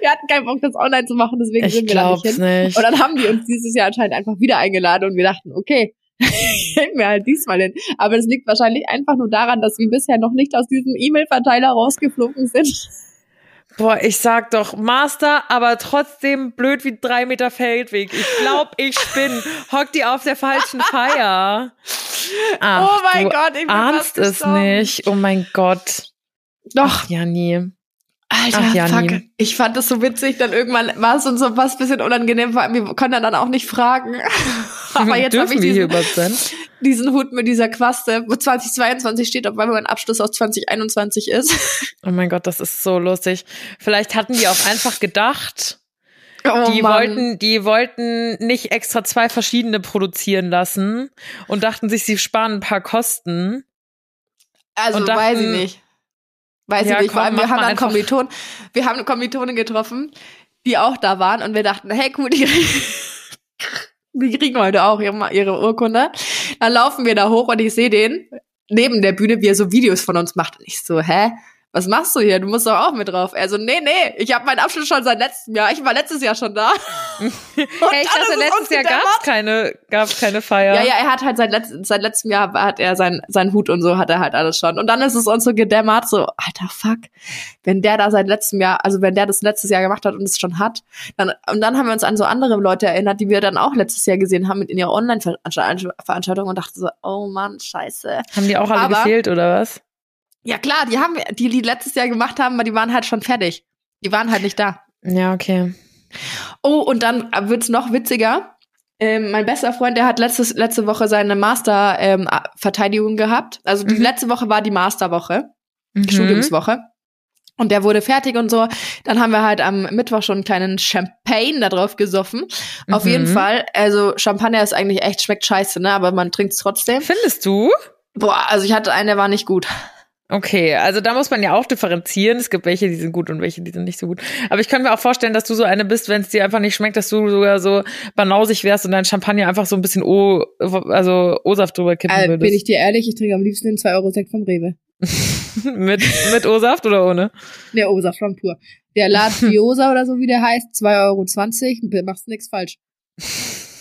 Wir hatten keinen Bock, das online zu machen, deswegen Ich sind wir da nicht hin. nicht. Und dann haben die uns dieses Jahr anscheinend einfach wieder eingeladen und wir dachten, okay, *laughs* gehen wir halt diesmal hin. Aber das liegt wahrscheinlich einfach nur daran, dass wir bisher noch nicht aus diesem E-Mail-Verteiler rausgeflogen sind. Boah, ich sag doch Master, aber trotzdem blöd wie drei Meter Feldweg. Ich glaub, ich spinn. Hock die auf der falschen Feier. *laughs* Ach, oh mein Gott, ich bin ahnst es nicht. Oh mein Gott. Doch, Ach, Janni. Alter, Ach, Janni. fuck. Ich fand das so witzig, dann irgendwann war es uns so was bisschen unangenehm, allem wir konnten dann auch nicht fragen. *laughs* Aber jetzt habe Dürfen ich wir hier diesen, *laughs* diesen Hut mit dieser Quaste, wo 2022 steht, obwohl mein Abschluss aus 2021 ist. *laughs* Oh mein Gott, das ist so lustig. Vielleicht hatten die auch einfach gedacht, Oh die Mann. wollten, die wollten nicht extra zwei verschiedene produzieren lassen und dachten sich, sie sparen ein paar Kosten. also und weiß ich dachten- nicht. Weiß Ja, ich nicht. Vor komm, allem, wir haben dann. Kommilitonen, wir haben eine Kommilitonin getroffen, die auch da waren und wir dachten, hey cool, die, *laughs* die kriegen heute auch ihre, ihre Urkunde. Dann laufen wir da hoch und ich sehe den neben der Bühne, wie er so Videos von uns macht. Und ich so, hä? Was machst du hier? Du musst doch auch mit drauf. Er so, nee, nee, ich habe meinen Abschluss schon seit letztem Jahr. Ich war letztes Jahr schon da. *laughs* Hey, ich dachte, letztes Jahr gab's keine, gab's keine Feier. Ja, ja, er hat halt seit, letz seit letztem Jahr hat er sein, sein Hut und so hat er halt alles schon. Und dann ist es uns so gedämmert, so, alter Fuck, wenn der da seit letztem Jahr, also wenn der das letztes Jahr gemacht hat und es schon hat, dann, und dann haben wir uns an so andere Leute erinnert, die wir dann auch letztes Jahr gesehen haben in ihrer Online-Veranstaltung und dachten so, oh Mann, scheiße. Haben die auch alle Aber- gefehlt, oder was? Ja klar, die haben die, die letztes Jahr gemacht haben, aber die waren halt schon fertig. Die waren halt nicht da. Ja, okay. Oh, und dann wird's noch witziger. Ähm, mein bester Freund, der hat letztes, letzte Woche seine Master-Verteidigung ähm, gehabt. Also die Mhm. letzte Woche war die Masterwoche, Mhm. Studiumswoche. Und der wurde fertig und so. Dann haben wir halt am Mittwoch schon einen kleinen Champagne da drauf gesoffen. Auf Mhm. jeden Fall. Also Champagner ist eigentlich echt, schmeckt scheiße, ne? Aber man trinkt es trotzdem. Findest du? Boah, also ich hatte einen, der war nicht gut. Okay, also da muss man ja auch differenzieren. Es gibt welche, die sind gut und welche, die sind nicht so gut. Aber ich kann mir auch vorstellen, dass du so eine bist, wenn es dir einfach nicht schmeckt, dass du sogar so banausig wärst und dein Champagner einfach so ein bisschen O, also O-Saft drüber kippen Äh, würdest. bin ich dir ehrlich, ich trinke am liebsten den 2 Euro Sekt vom Rewe. *laughs* mit, mit O-Saft oder ohne? Der Osa from Pur. Der Laden Biosa *laughs* oder so wie der heißt, 2,20 Euro, machst nix falsch.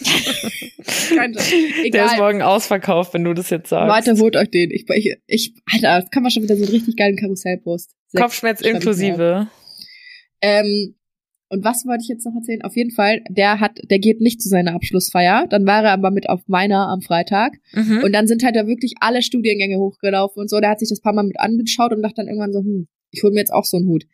*laughs* Der ist morgen ausverkauft, wenn du das jetzt sagst. Leute, holt euch den. Ich, ich, ich, Alter, das kann man schon wieder so einen richtig geilen Karussellpost. Kopfschmerz inklusive. Ähm, und was wollte ich jetzt noch erzählen? Auf jeden Fall, der hat, der geht nicht zu seiner Abschlussfeier. Dann war er aber mit auf meiner am Freitag. Mhm. Und dann sind halt da wirklich alle Studiengänge hochgelaufen und so. Der hat sich das paar Mal mit angeschaut und dachte dann irgendwann so, hm, ich hol mir jetzt auch so einen Hut.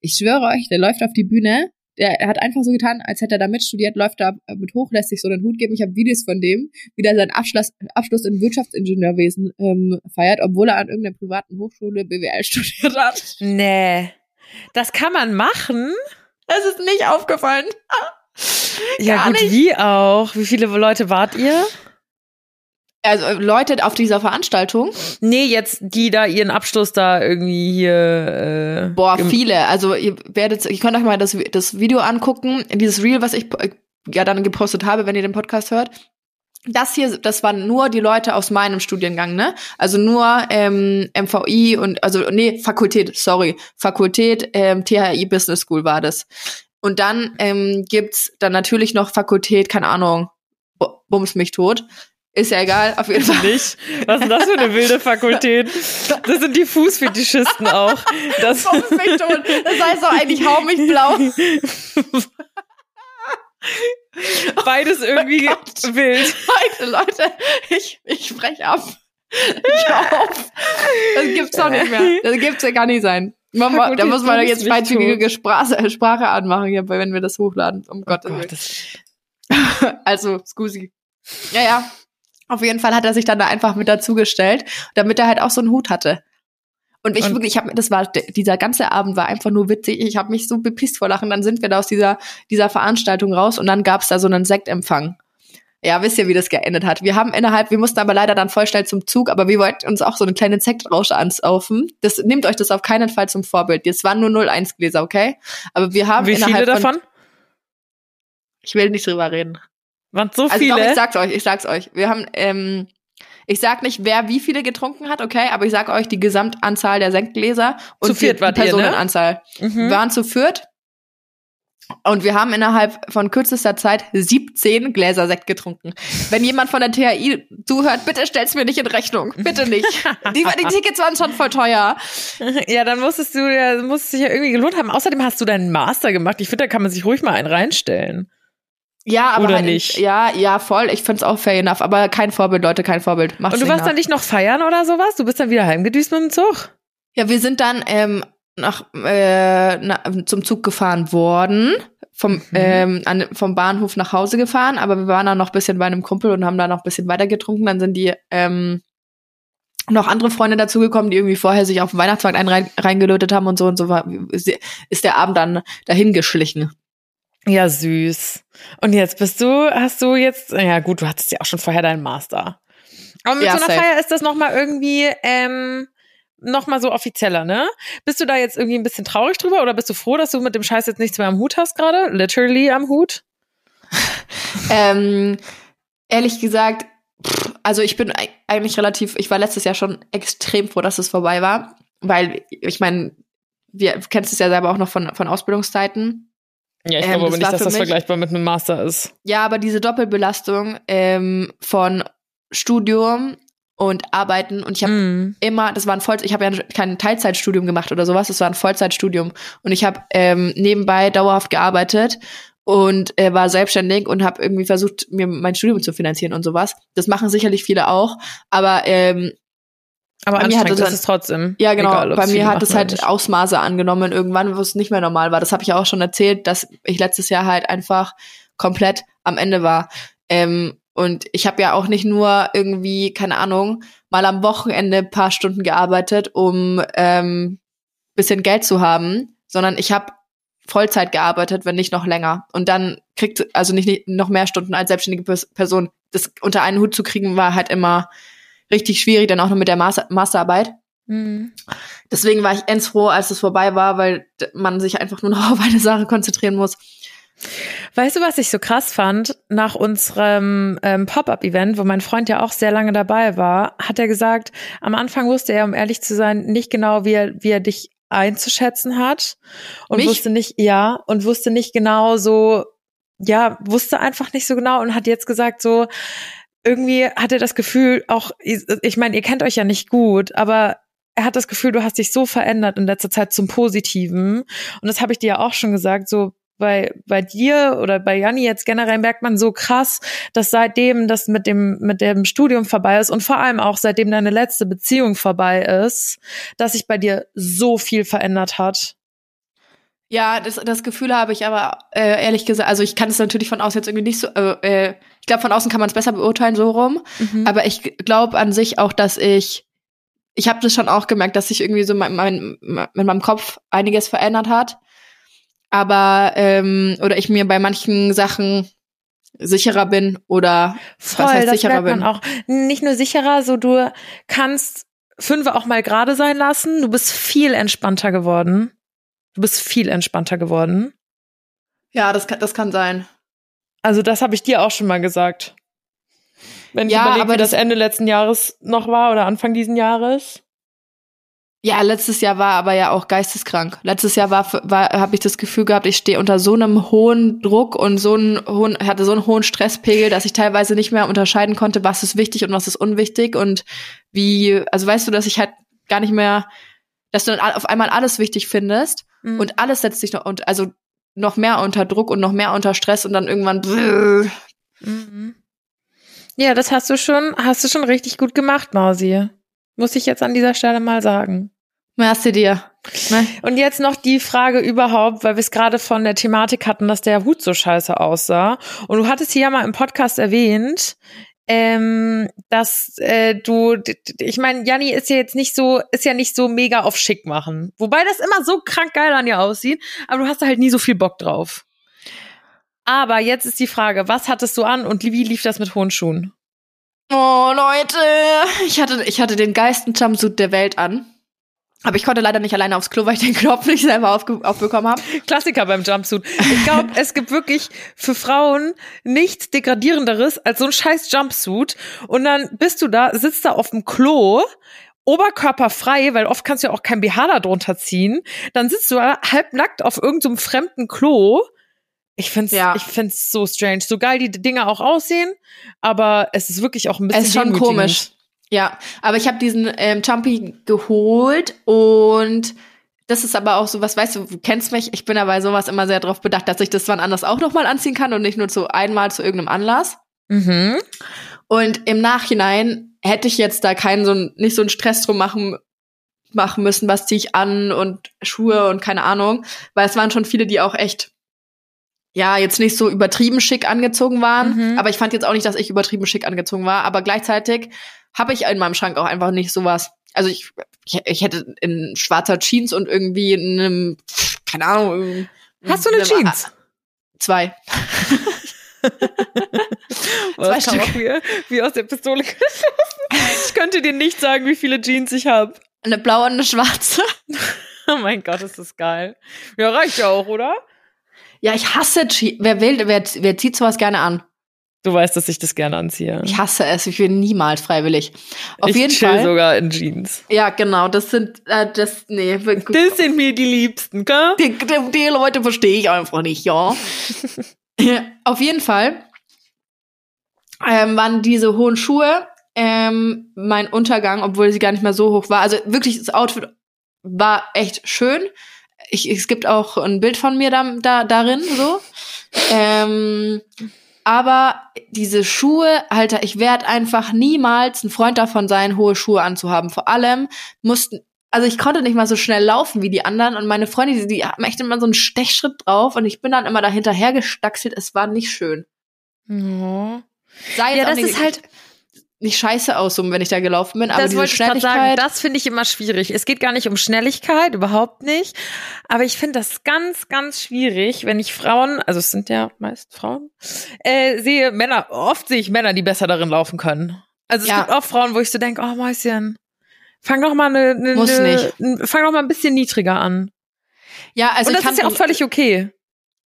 Ich schwöre euch, der läuft auf die Bühne. Der er hat einfach so getan, als hätte er da mitstudiert, läuft da mit hoch, lässt sich so einen Hut geben. Ich habe Videos von dem, wie der seinen Abschluss, Abschluss in Wirtschaftsingenieurwesen ähm, feiert, obwohl er an irgendeiner privaten Hochschule BWL *laughs* studiert hat. Nee. Das kann man machen? Das ist nicht aufgefallen. *laughs* Ja, gut, nicht. wie auch. Wie viele Leute wart ihr? Also äh, Leute auf dieser Veranstaltung, Nee, jetzt die da ihren Abschluss da irgendwie hier. Äh, boah, viele. Also ihr werdet, ihr könnt euch mal das, das Video angucken, dieses Reel, was ich äh, ja dann gepostet habe, wenn ihr den Podcast hört. Das hier, das waren nur die Leute aus meinem Studiengang, ne? Also nur ähm, MVI und also nee, Fakultät, sorry, Fakultät ähm, THI Business School war das. Und dann ähm, gibt's dann natürlich noch Fakultät, keine Ahnung, Bu- bums mich tot. Ist ja egal, auf jeden Fall. Nicht. Was ist denn das für eine wilde Fakultät? Das sind die Fußfetischisten auch. Das, *laughs* mich tot. Das heißt doch eigentlich hau mich blau. *laughs* beides irgendwie Gott. wild. Leute, Leute, ich, ich sprech ab. Ich auf. Das gibt's doch nicht mehr. Das gibt's ja gar nicht sein. Man, ma- da muss man doch jetzt freizügige Sprache, Sprache anmachen, hier, wenn wir das hochladen. Um Gottes Willen. Gott, das, *laughs* Also, Scusi. Ja, ja. Auf jeden Fall hat er sich dann da einfach mit dazugestellt, damit er halt auch so einen Hut hatte. Und ich Und- wirklich, ich hab, das war, dieser ganze Abend war einfach nur witzig. Ich habe mich so bepisst vor Lachen. Dann sind wir da aus dieser, dieser Veranstaltung raus und dann gab's da so einen Sektempfang. Ja, wisst ihr, wie das geendet hat? Wir haben innerhalb, wir mussten aber leider dann voll schnell zum Zug, aber wir wollten uns auch so eine kleine Sektrausch ansaufen. Das nehmt euch das auf keinen Fall zum Vorbild. Das waren nur 01 Gläser, okay? Aber wir haben wie viele von, davon? Ich will nicht drüber reden. Waren so Also viele? doch, ich sag's euch, ich sag's euch. Wir haben, ähm, ich sag nicht, wer wie viele getrunken hat, okay, aber ich sag euch die Gesamtanzahl der Sektgläser und Zu viert die wart ihr, ne? Personenanzahl. mhm. Wir waren zu viert und wir haben innerhalb von kürzester Zeit 17 Gläser Sekt getrunken. Wenn jemand von der THI zuhört, bitte stell's mir nicht in Rechnung. Bitte nicht. *laughs* Die, die Tickets waren schon voll teuer. *laughs* Ja, dann musstest du ja, muss es sich ja irgendwie gelohnt haben. Außerdem hast du deinen Master gemacht. Ich finde, da kann man sich ruhig mal einen reinstellen. Ja, aber Oder halt, nicht? Ja, ja, voll. Ich find's auch fair enough. Aber kein Vorbild, Leute, kein Vorbild. Macht's Und du warst nach. dann nicht noch feiern oder sowas? Du bist dann wieder heimgedüst mit dem Zug? Ja, wir sind dann ähm, nach, äh, na, zum Zug gefahren worden, vom, Mhm. ähm, an, vom Bahnhof nach Hause gefahren, aber wir waren dann noch ein bisschen bei einem Kumpel und haben da noch ein bisschen weiter getrunken. Dann sind die ähm, noch andere Freunde dazugekommen, die irgendwie vorher sich auf den Weihnachtsmarkt ein rein, reingelötet haben und so und so war, ist der Abend dann dahin geschlichen. Ja, süß. Und jetzt bist du, hast du jetzt, ja gut, du hattest ja auch schon vorher deinen Master. Aber mit Ja, so einer safe. Feier ist das nochmal irgendwie, ähm, nochmal so offizieller, ne? Bist du da jetzt irgendwie ein bisschen traurig drüber oder bist du froh, dass du mit dem Scheiß jetzt nichts mehr am Hut hast gerade? Literally am Hut? *laughs* Ähm, ehrlich gesagt, also ich bin eig- eigentlich relativ, ich war letztes Jahr schon extrem froh, dass es vorbei war, weil ich meine, wir kennst es ja selber auch noch von, von Ausbildungszeiten. Ja, ich Ähm, glaube aber nicht, dass das mich- vergleichbar mit einem Master ist. Ja, aber diese Doppelbelastung ähm, von Studium und Arbeiten und ich habe Mhm. immer, das war ein Voll, ich habe ja kein Teilzeitstudium gemacht oder sowas, das war ein Vollzeitstudium und ich habe ähm, nebenbei dauerhaft gearbeitet und äh, war selbstständig und habe irgendwie versucht, mir mein Studium zu finanzieren und sowas. Das machen sicherlich viele auch, aber ähm, Aber Bei mir hat anstrengend das ist dann- es trotzdem. ja genau, Egal, bei mir hat es halt nicht. Ausmaße angenommen irgendwann, wo es nicht mehr normal war. Das habe ich ja auch schon erzählt, dass ich letztes Jahr halt einfach komplett am Ende war. Ähm, und ich habe ja auch nicht nur irgendwie, keine Ahnung, mal am Wochenende ein paar Stunden gearbeitet, um ähm, bisschen Geld zu haben, sondern ich habe Vollzeit gearbeitet, wenn nicht noch länger. Und dann kriegt, also nicht, nicht noch mehr Stunden als selbstständige Person. Das unter einen Hut zu kriegen, war halt immer richtig schwierig, dann auch noch mit der Master Masterarbeit. Mhm. Deswegen war ich ends froh, als es vorbei war, weil man sich einfach nur noch *laughs* auf eine Sache konzentrieren muss. Weißt du, was ich so krass fand? Nach unserem ähm, Pop-up-Event, wo mein Freund ja auch sehr lange dabei war, hat er gesagt, am Anfang wusste er, um ehrlich zu sein, nicht genau, wie er, wie er dich einzuschätzen hat und Mich? wusste nicht, ja, und wusste nicht genau so, ja, wusste einfach nicht so genau und hat jetzt gesagt so, irgendwie hat er das Gefühl, auch, ich meine, ihr kennt euch ja nicht gut, aber er hat das Gefühl, du hast dich so verändert in letzter Zeit zum Positiven. Und das habe ich dir ja auch schon gesagt, so bei, bei dir oder bei Janni jetzt generell merkt man so krass, dass seitdem das mit dem, mit dem Studium vorbei ist und vor allem auch seitdem deine letzte Beziehung vorbei ist, dass sich bei dir so viel verändert hat. Ja, das, das Gefühl habe ich aber äh, ehrlich gesagt, also ich kann es natürlich von außen jetzt irgendwie nicht so, äh, äh ich glaube von außen kann man es besser beurteilen so rum, mhm. aber ich glaube an sich auch, dass ich, ich habe das schon auch gemerkt, dass sich irgendwie so mein, mein, mit meinem Kopf einiges verändert hat aber ähm, oder ich mir bei manchen Sachen sicherer bin oder Voll, was heißt das sicherer bin. auch nicht nur sicherer, so du kannst fünf auch mal gerade sein lassen. Du bist viel entspannter geworden. Du bist viel entspannter geworden. Ja, das kann, das kann sein. Also das habe ich dir auch schon mal gesagt. Wenn ich ja, überlege, aber wie das Ende letzten Jahres noch war oder Anfang diesen Jahres. Ja, letztes Jahr war aber ja auch geisteskrank. Letztes Jahr war, war habe ich das Gefühl gehabt, ich stehe unter so einem hohen Druck und so einen hohen, hatte so einen hohen Stresspegel, dass ich teilweise nicht mehr unterscheiden konnte, was ist wichtig und was ist unwichtig und wie, also weißt du, dass ich halt gar nicht mehr, dass du dann auf einmal alles wichtig findest mhm. und alles setzt sich noch und also noch mehr unter Druck und noch mehr unter Stress und dann irgendwann. Mhm. Ja, das hast du schon, hast du schon richtig gut gemacht, Mausi. Muss ich jetzt an dieser Stelle mal sagen. Merci dir. Ne? Und jetzt noch die Frage überhaupt, weil wir es gerade von der Thematik hatten, dass der Hut so scheiße aussah. Und du hattest hier ja mal im Podcast erwähnt, ähm, dass äh, du, ich meine, Janni ist ja jetzt nicht so, ist ja nicht so mega auf schick machen. Wobei das immer so krank geil an dir aussieht, aber du hast da halt nie so viel Bock drauf. Aber jetzt ist die Frage, was hattest du an und wie lief das mit hohen Schuhen? Oh, Leute. Ich hatte, ich hatte den geilsten Jumpsuit der Welt an. Aber ich konnte leider nicht alleine aufs Klo, weil ich den Knopf nicht selber aufbekommen habe. Klassiker beim Jumpsuit. Ich glaube, *laughs* es gibt wirklich für Frauen nichts degradierenderes als so ein scheiß Jumpsuit. Und dann bist du da, sitzt da auf dem Klo, oberkörperfrei, weil oft kannst du ja auch kein BH da drunter ziehen. Dann sitzt du da halbnackt auf irgendeinem so fremden Klo ich find's, ja. ich find's so strange. So geil die Dinge auch aussehen, aber es ist wirklich auch ein bisschen. Es ist schon komisch. Ja, aber ich habe diesen ähm, Chumpy geholt und das ist aber auch so was, weißt du, du kennst mich, ich bin aber sowas immer sehr darauf bedacht, dass ich das wann anders auch nochmal anziehen kann und nicht nur zu einmal zu irgendeinem Anlass. Mhm. Und im Nachhinein hätte ich jetzt da keinen so nicht so einen Stress drum machen machen müssen, was ziehe ich an und Schuhe und keine Ahnung, weil es waren schon viele, die auch echt ja, jetzt nicht so übertrieben schick angezogen waren, mhm. aber ich fand jetzt auch nicht, dass ich übertrieben schick angezogen war, aber gleichzeitig habe ich in meinem Schrank auch einfach nicht sowas. Also ich, ich, ich hätte in schwarzer Jeans und irgendwie in einem, keine Ahnung. Hast du eine Jeans? A zwei. *laughs* zwei Stück. Wie, wie aus der Pistole geschossen. Ich könnte dir nicht sagen, wie viele Jeans ich habe. Eine blaue und eine schwarze. *laughs* oh mein Gott, ist das geil. Ja, reicht ja auch, oder? Ja, ich hasse Jeans. Wer will, wer, wer zieht sowas gerne an? Du weißt, dass ich das gerne anziehe. Ich hasse es. Ich will niemals freiwillig. Auf ich jeden chill Fall. sogar in Jeans. Ja, genau. Das sind, äh, das, nee. Das sind mir die Liebsten, gell? Die, die, die Leute verstehe ich einfach nicht, *laughs* ja. Auf jeden Fall ähm, waren diese hohen Schuhe ähm, mein Untergang, obwohl sie gar nicht mehr so hoch war. Also wirklich, das Outfit war echt schön ich, es gibt auch ein Bild von mir da, da darin, so. Ähm, aber diese Schuhe, Alter, ich werde einfach niemals ein Freund davon sein, hohe Schuhe anzuhaben. Vor allem mussten, also ich konnte nicht mal so schnell laufen wie die anderen und meine Freunde, die, die haben echt immer so einen Stechschritt drauf und ich bin dann immer dahinter hergestaxelt. Es war nicht schön. Sah jetzt Ja, das ist halt, nicht scheiße aus, so, wenn ich da gelaufen bin, aber das diese wollte ich gerade sagen, Schnelligkeit. das finde ich immer schwierig. Es geht gar nicht um Schnelligkeit, überhaupt nicht. Aber ich finde das ganz, ganz schwierig, wenn ich Frauen, also es sind ja meist Frauen, äh, sehe Männer, oft sehe ich Männer, die besser darin laufen können. Also es Ja. gibt auch Frauen, wo ich so denke, oh Mäuschen, fang doch mal eine, eine, Muss eine nicht. n- fang doch mal ein bisschen niedriger an. ja, also Und ich das ist ja auch völlig okay.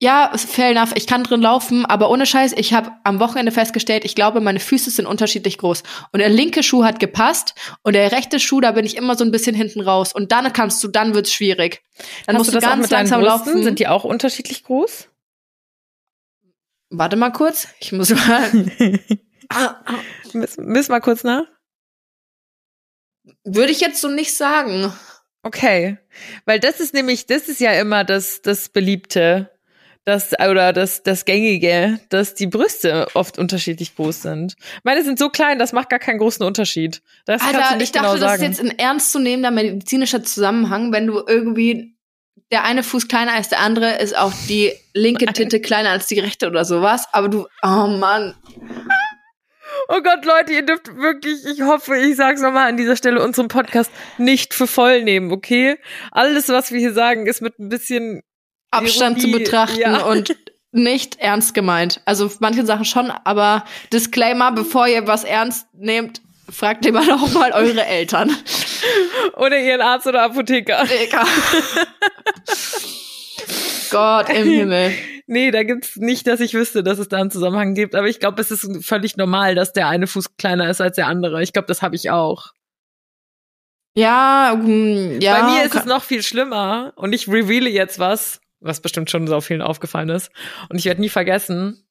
Ja, fair enough. Ich kann drin laufen, aber ohne Scheiß, ich habe am Wochenende festgestellt, ich glaube, meine Füße sind unterschiedlich groß. Und der linke Schuh hat gepasst und der rechte Schuh, da bin ich immer so ein bisschen hinten raus. Und dann kannst du, dann wird's schwierig. Dann Hast musst du das auch ganz mit deinen langsam Brüsten? laufen. Sind die auch unterschiedlich groß? Warte mal kurz, ich muss mal. Ah, *laughs* ah. Miss, miss mal kurz nach. Würde ich jetzt so nicht sagen. Okay, weil das ist nämlich, das ist ja immer das, das Beliebte, das oder das, das Gängige, dass die Brüste oft unterschiedlich groß sind. Meine sind so klein, das macht gar keinen großen Unterschied. Das kannst du Alter, nicht ich dachte, genau das sagen. ist jetzt ein ernstzunehmender medizinischer Zusammenhang, wenn du irgendwie der eine Fuß kleiner als der andere, ist auch die linke Titte kleiner als die rechte oder sowas. Aber du, oh Mann, oh Gott, Leute, ihr dürft wirklich, ich hoffe, ich sag's nochmal an dieser Stelle, unseren Podcast nicht für voll nehmen, okay? Alles, was wir hier sagen, ist mit ein bisschen Abstand zu Ironie, betrachten ja. und *laughs* nicht ernst gemeint. Also manche Sachen schon, aber Disclaimer, bevor ihr was ernst nehmt, fragt lieber *laughs* noch mal eure Eltern. oder ihren Arzt oder Apotheker. Digga. *laughs* Gott im Himmel. Nee, da gibt's nicht, dass ich wüsste, dass es da einen Zusammenhang gibt, aber ich glaube, es ist völlig normal, dass der eine Fuß kleiner ist als der andere. Ich glaube, das habe ich auch. Ja, mm, ja. Bei mir ist es noch viel schlimmer und ich reveale jetzt was, was bestimmt schon so vielen aufgefallen ist. Und ich werde nie vergessen,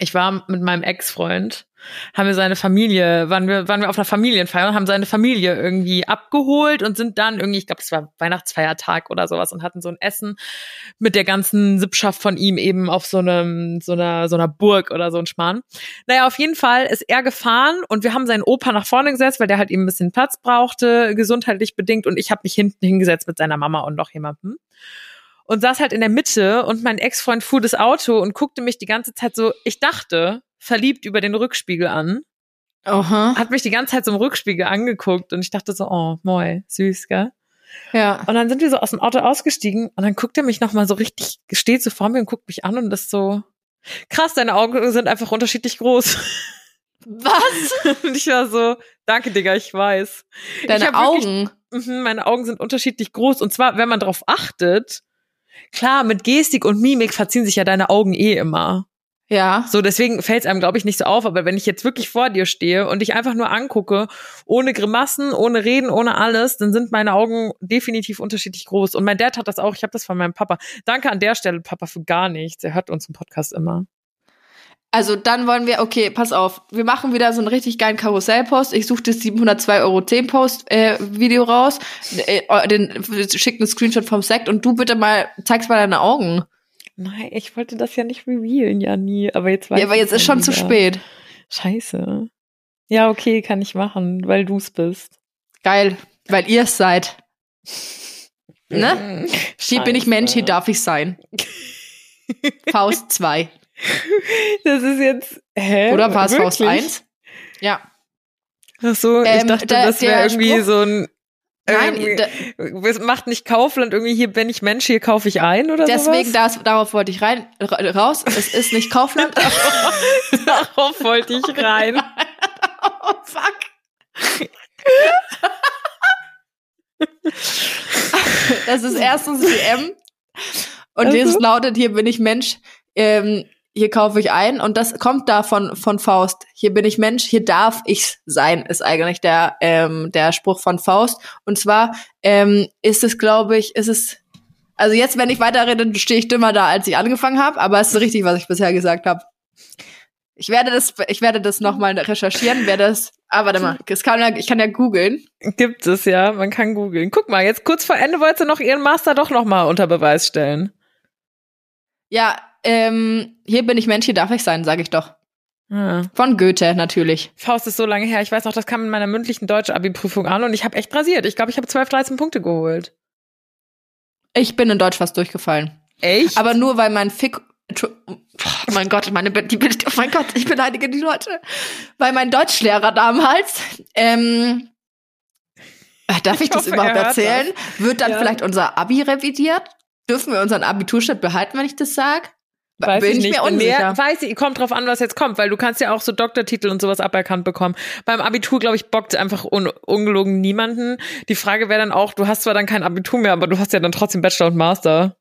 ich war mit meinem Ex-Freund, haben wir seine Familie, waren wir, waren wir auf einer Familienfeier und haben seine Familie irgendwie abgeholt und sind dann irgendwie, ich glaube, es war Weihnachtsfeiertag oder sowas und hatten so ein Essen mit der ganzen Sippschaft von ihm eben auf so einem, so einer, so einer Burg oder so ein Schmarrn. Naja, auf jeden Fall ist er gefahren und wir haben seinen Opa nach vorne gesetzt, weil der halt eben ein bisschen Platz brauchte, gesundheitlich bedingt und ich habe mich hinten hingesetzt mit seiner Mama und noch jemandem und saß halt in der Mitte und mein Ex-Freund fuhr das Auto und guckte mich die ganze Zeit so, ich dachte, verliebt über den Rückspiegel an. Aha. Hat mich die ganze Zeit so im Rückspiegel angeguckt und ich dachte so, oh, moi, süß, gell? Ja. Und dann sind wir so aus dem Auto ausgestiegen und dann guckt er mich nochmal so richtig, steht so vor mir und guckt mich an und ist so, krass, deine Augen sind einfach unterschiedlich groß. Was? *laughs* Und ich war so, danke, Digga, ich weiß. Ich Deine wirklich- Augen. Mhm, meine Augen sind unterschiedlich groß. Und zwar, wenn man drauf achtet, klar, mit Gestik und Mimik verziehen sich ja deine Augen eh immer. Ja. So, deswegen fällt es einem, glaube ich, nicht so auf. Aber wenn ich jetzt wirklich vor dir stehe und dich einfach nur angucke, ohne Grimassen, ohne Reden, ohne alles, dann sind meine Augen definitiv unterschiedlich groß. Und mein Dad hat das auch. Ich habe das von meinem Papa. Danke an der Stelle, Papa, für gar nichts. Er hört uns im Podcast immer. Also dann wollen wir, okay, pass auf, wir machen wieder so einen richtig geilen Karussellpost. Ich suche das 702,10 Euro Post äh, Video raus, äh, den schickt einen Screenshot vom Sekt und du bitte mal zeigst mal deine Augen. Nein, ich wollte das ja nicht revealen, ja nie. Aber jetzt weiß Ja, aber jetzt ist schon zu wieder. spät. Scheiße. Ja, okay, kann ich machen, weil du's bist. Geil, weil ihr es seid. Ne? *laughs* Hier bin ich Mensch, hier darf ich sein. Faust 2. Das ist jetzt. Hä? Oder war es Faust Wirklich? 1? Ja. Ach so, ich Ähm, dachte, der- das wäre irgendwie Spruch- so ein. Nein, es macht nicht Kaufland irgendwie hier bin ich Mensch, hier kaufe ich ein oder Deswegen, sowas? das, darauf wollte ich rein, ra- raus. Es ist nicht Kaufland. *laughs* Darauf wollte ich *laughs* rein. oh, fuck. das ist *laughs* erstens WM. Und Also? das lautet, hier bin ich Mensch, ähm, hier kaufe ich ein. Und das kommt da von, von Faust. Hier bin ich Mensch, hier darf ich sein, ist eigentlich der, ähm, der Spruch von Faust. Und zwar ähm, ist es, glaube ich, ist es. Also jetzt, wenn ich weiterrede, stehe ich dümmer da, als ich angefangen habe, aber es ist richtig, was ich bisher gesagt habe. Ich werde das, ich werde das nochmal recherchieren, werde das. Ah, warte mal, das kann, ja- ich kann ja googeln. Gibt es ja, man kann googeln. Guck mal, jetzt kurz vor Ende wollte sie noch ihren Master doch noch mal unter Beweis stellen. Ja, ähm, hier bin ich Mensch, hier darf ich sein, sage ich doch. Ja. Von Goethe natürlich. Faust ist so lange her. Ich weiß noch, das kam in meiner mündlichen Deutsch-Abi-Prüfung an und ich habe echt rasiert. Ich glaube, ich habe 12, 13 Punkte geholt. Ich bin in Deutsch fast durchgefallen. Echt? Aber nur weil mein Fick. Oh mein Gott, meine, die, oh mein Gott, ich beleidige die Leute. Weil mein Deutschlehrer damals, ähm, äh, darf ich, ich das überhaupt erzählen? Das. Wird dann ja. vielleicht unser Abi revidiert? Dürfen wir unseren Abiturschnitt behalten, wenn ich das sag? Weiß Bin ich nicht. Mir unsicher. weiß ich, kommt drauf an, was jetzt kommt, weil du kannst ja auch so Doktortitel und sowas aberkannt bekommen. Beim Abitur, glaube ich, bockt einfach un ungelogen niemanden. Die Frage wäre dann auch, du hast zwar dann kein Abitur mehr, aber du hast ja dann trotzdem Bachelor und Master.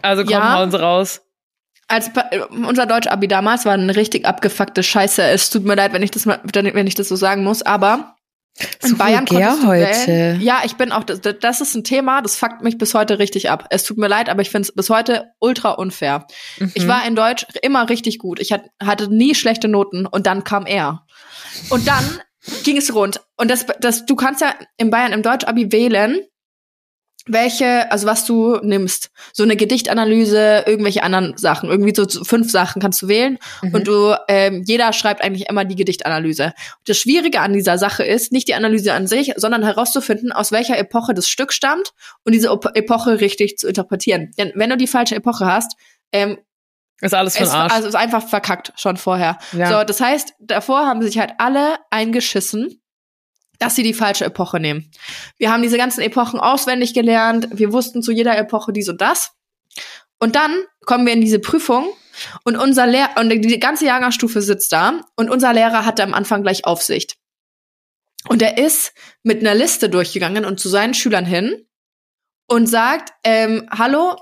Also komm, ja. hauen sie raus. Als unser Deutsch-Abi damals war eine richtig abgefuckte Scheiße. Es tut mir leid, wenn ich das mal, wenn ich das so sagen muss, aber in so Bayern konntest heute. Wählen. Ja, ich bin auch, das, das ist ein Thema, das fuckt mich bis heute richtig ab. Es tut mir leid, aber ich finde es bis heute ultra unfair. Mhm. Ich war in Deutsch immer richtig gut. Ich hatte nie schlechte Noten und dann kam er. Und dann *laughs* ging es rund. Und das, das, du kannst ja in Bayern im Deutsch-Abi wählen, welche, also was du nimmst. So eine Gedichtanalyse, irgendwelche anderen Sachen. Irgendwie so fünf Sachen kannst du wählen. Mhm. Und du, ähm, jeder schreibt eigentlich immer die Gedichtanalyse. Das Schwierige an dieser Sache ist, nicht die Analyse an sich, sondern herauszufinden, aus welcher Epoche das Stück stammt und diese Epoche richtig zu interpretieren. Denn wenn du die falsche Epoche hast, ähm, ist alles von Arsch. Also ist einfach verkackt schon vorher. Ja. So, das heißt, davor haben sich halt alle eingeschissen dass sie die falsche Epoche nehmen. Wir haben diese ganzen Epochen auswendig gelernt. Wir wussten zu jeder Epoche dies und das. Und dann kommen wir in diese Prüfung und unser Lehrer und die ganze Jahrgangsstufe sitzt da und unser Lehrer hatte am Anfang gleich Aufsicht. Und er ist mit einer Liste durchgegangen und zu seinen Schülern hin und sagt, ähm, hallo,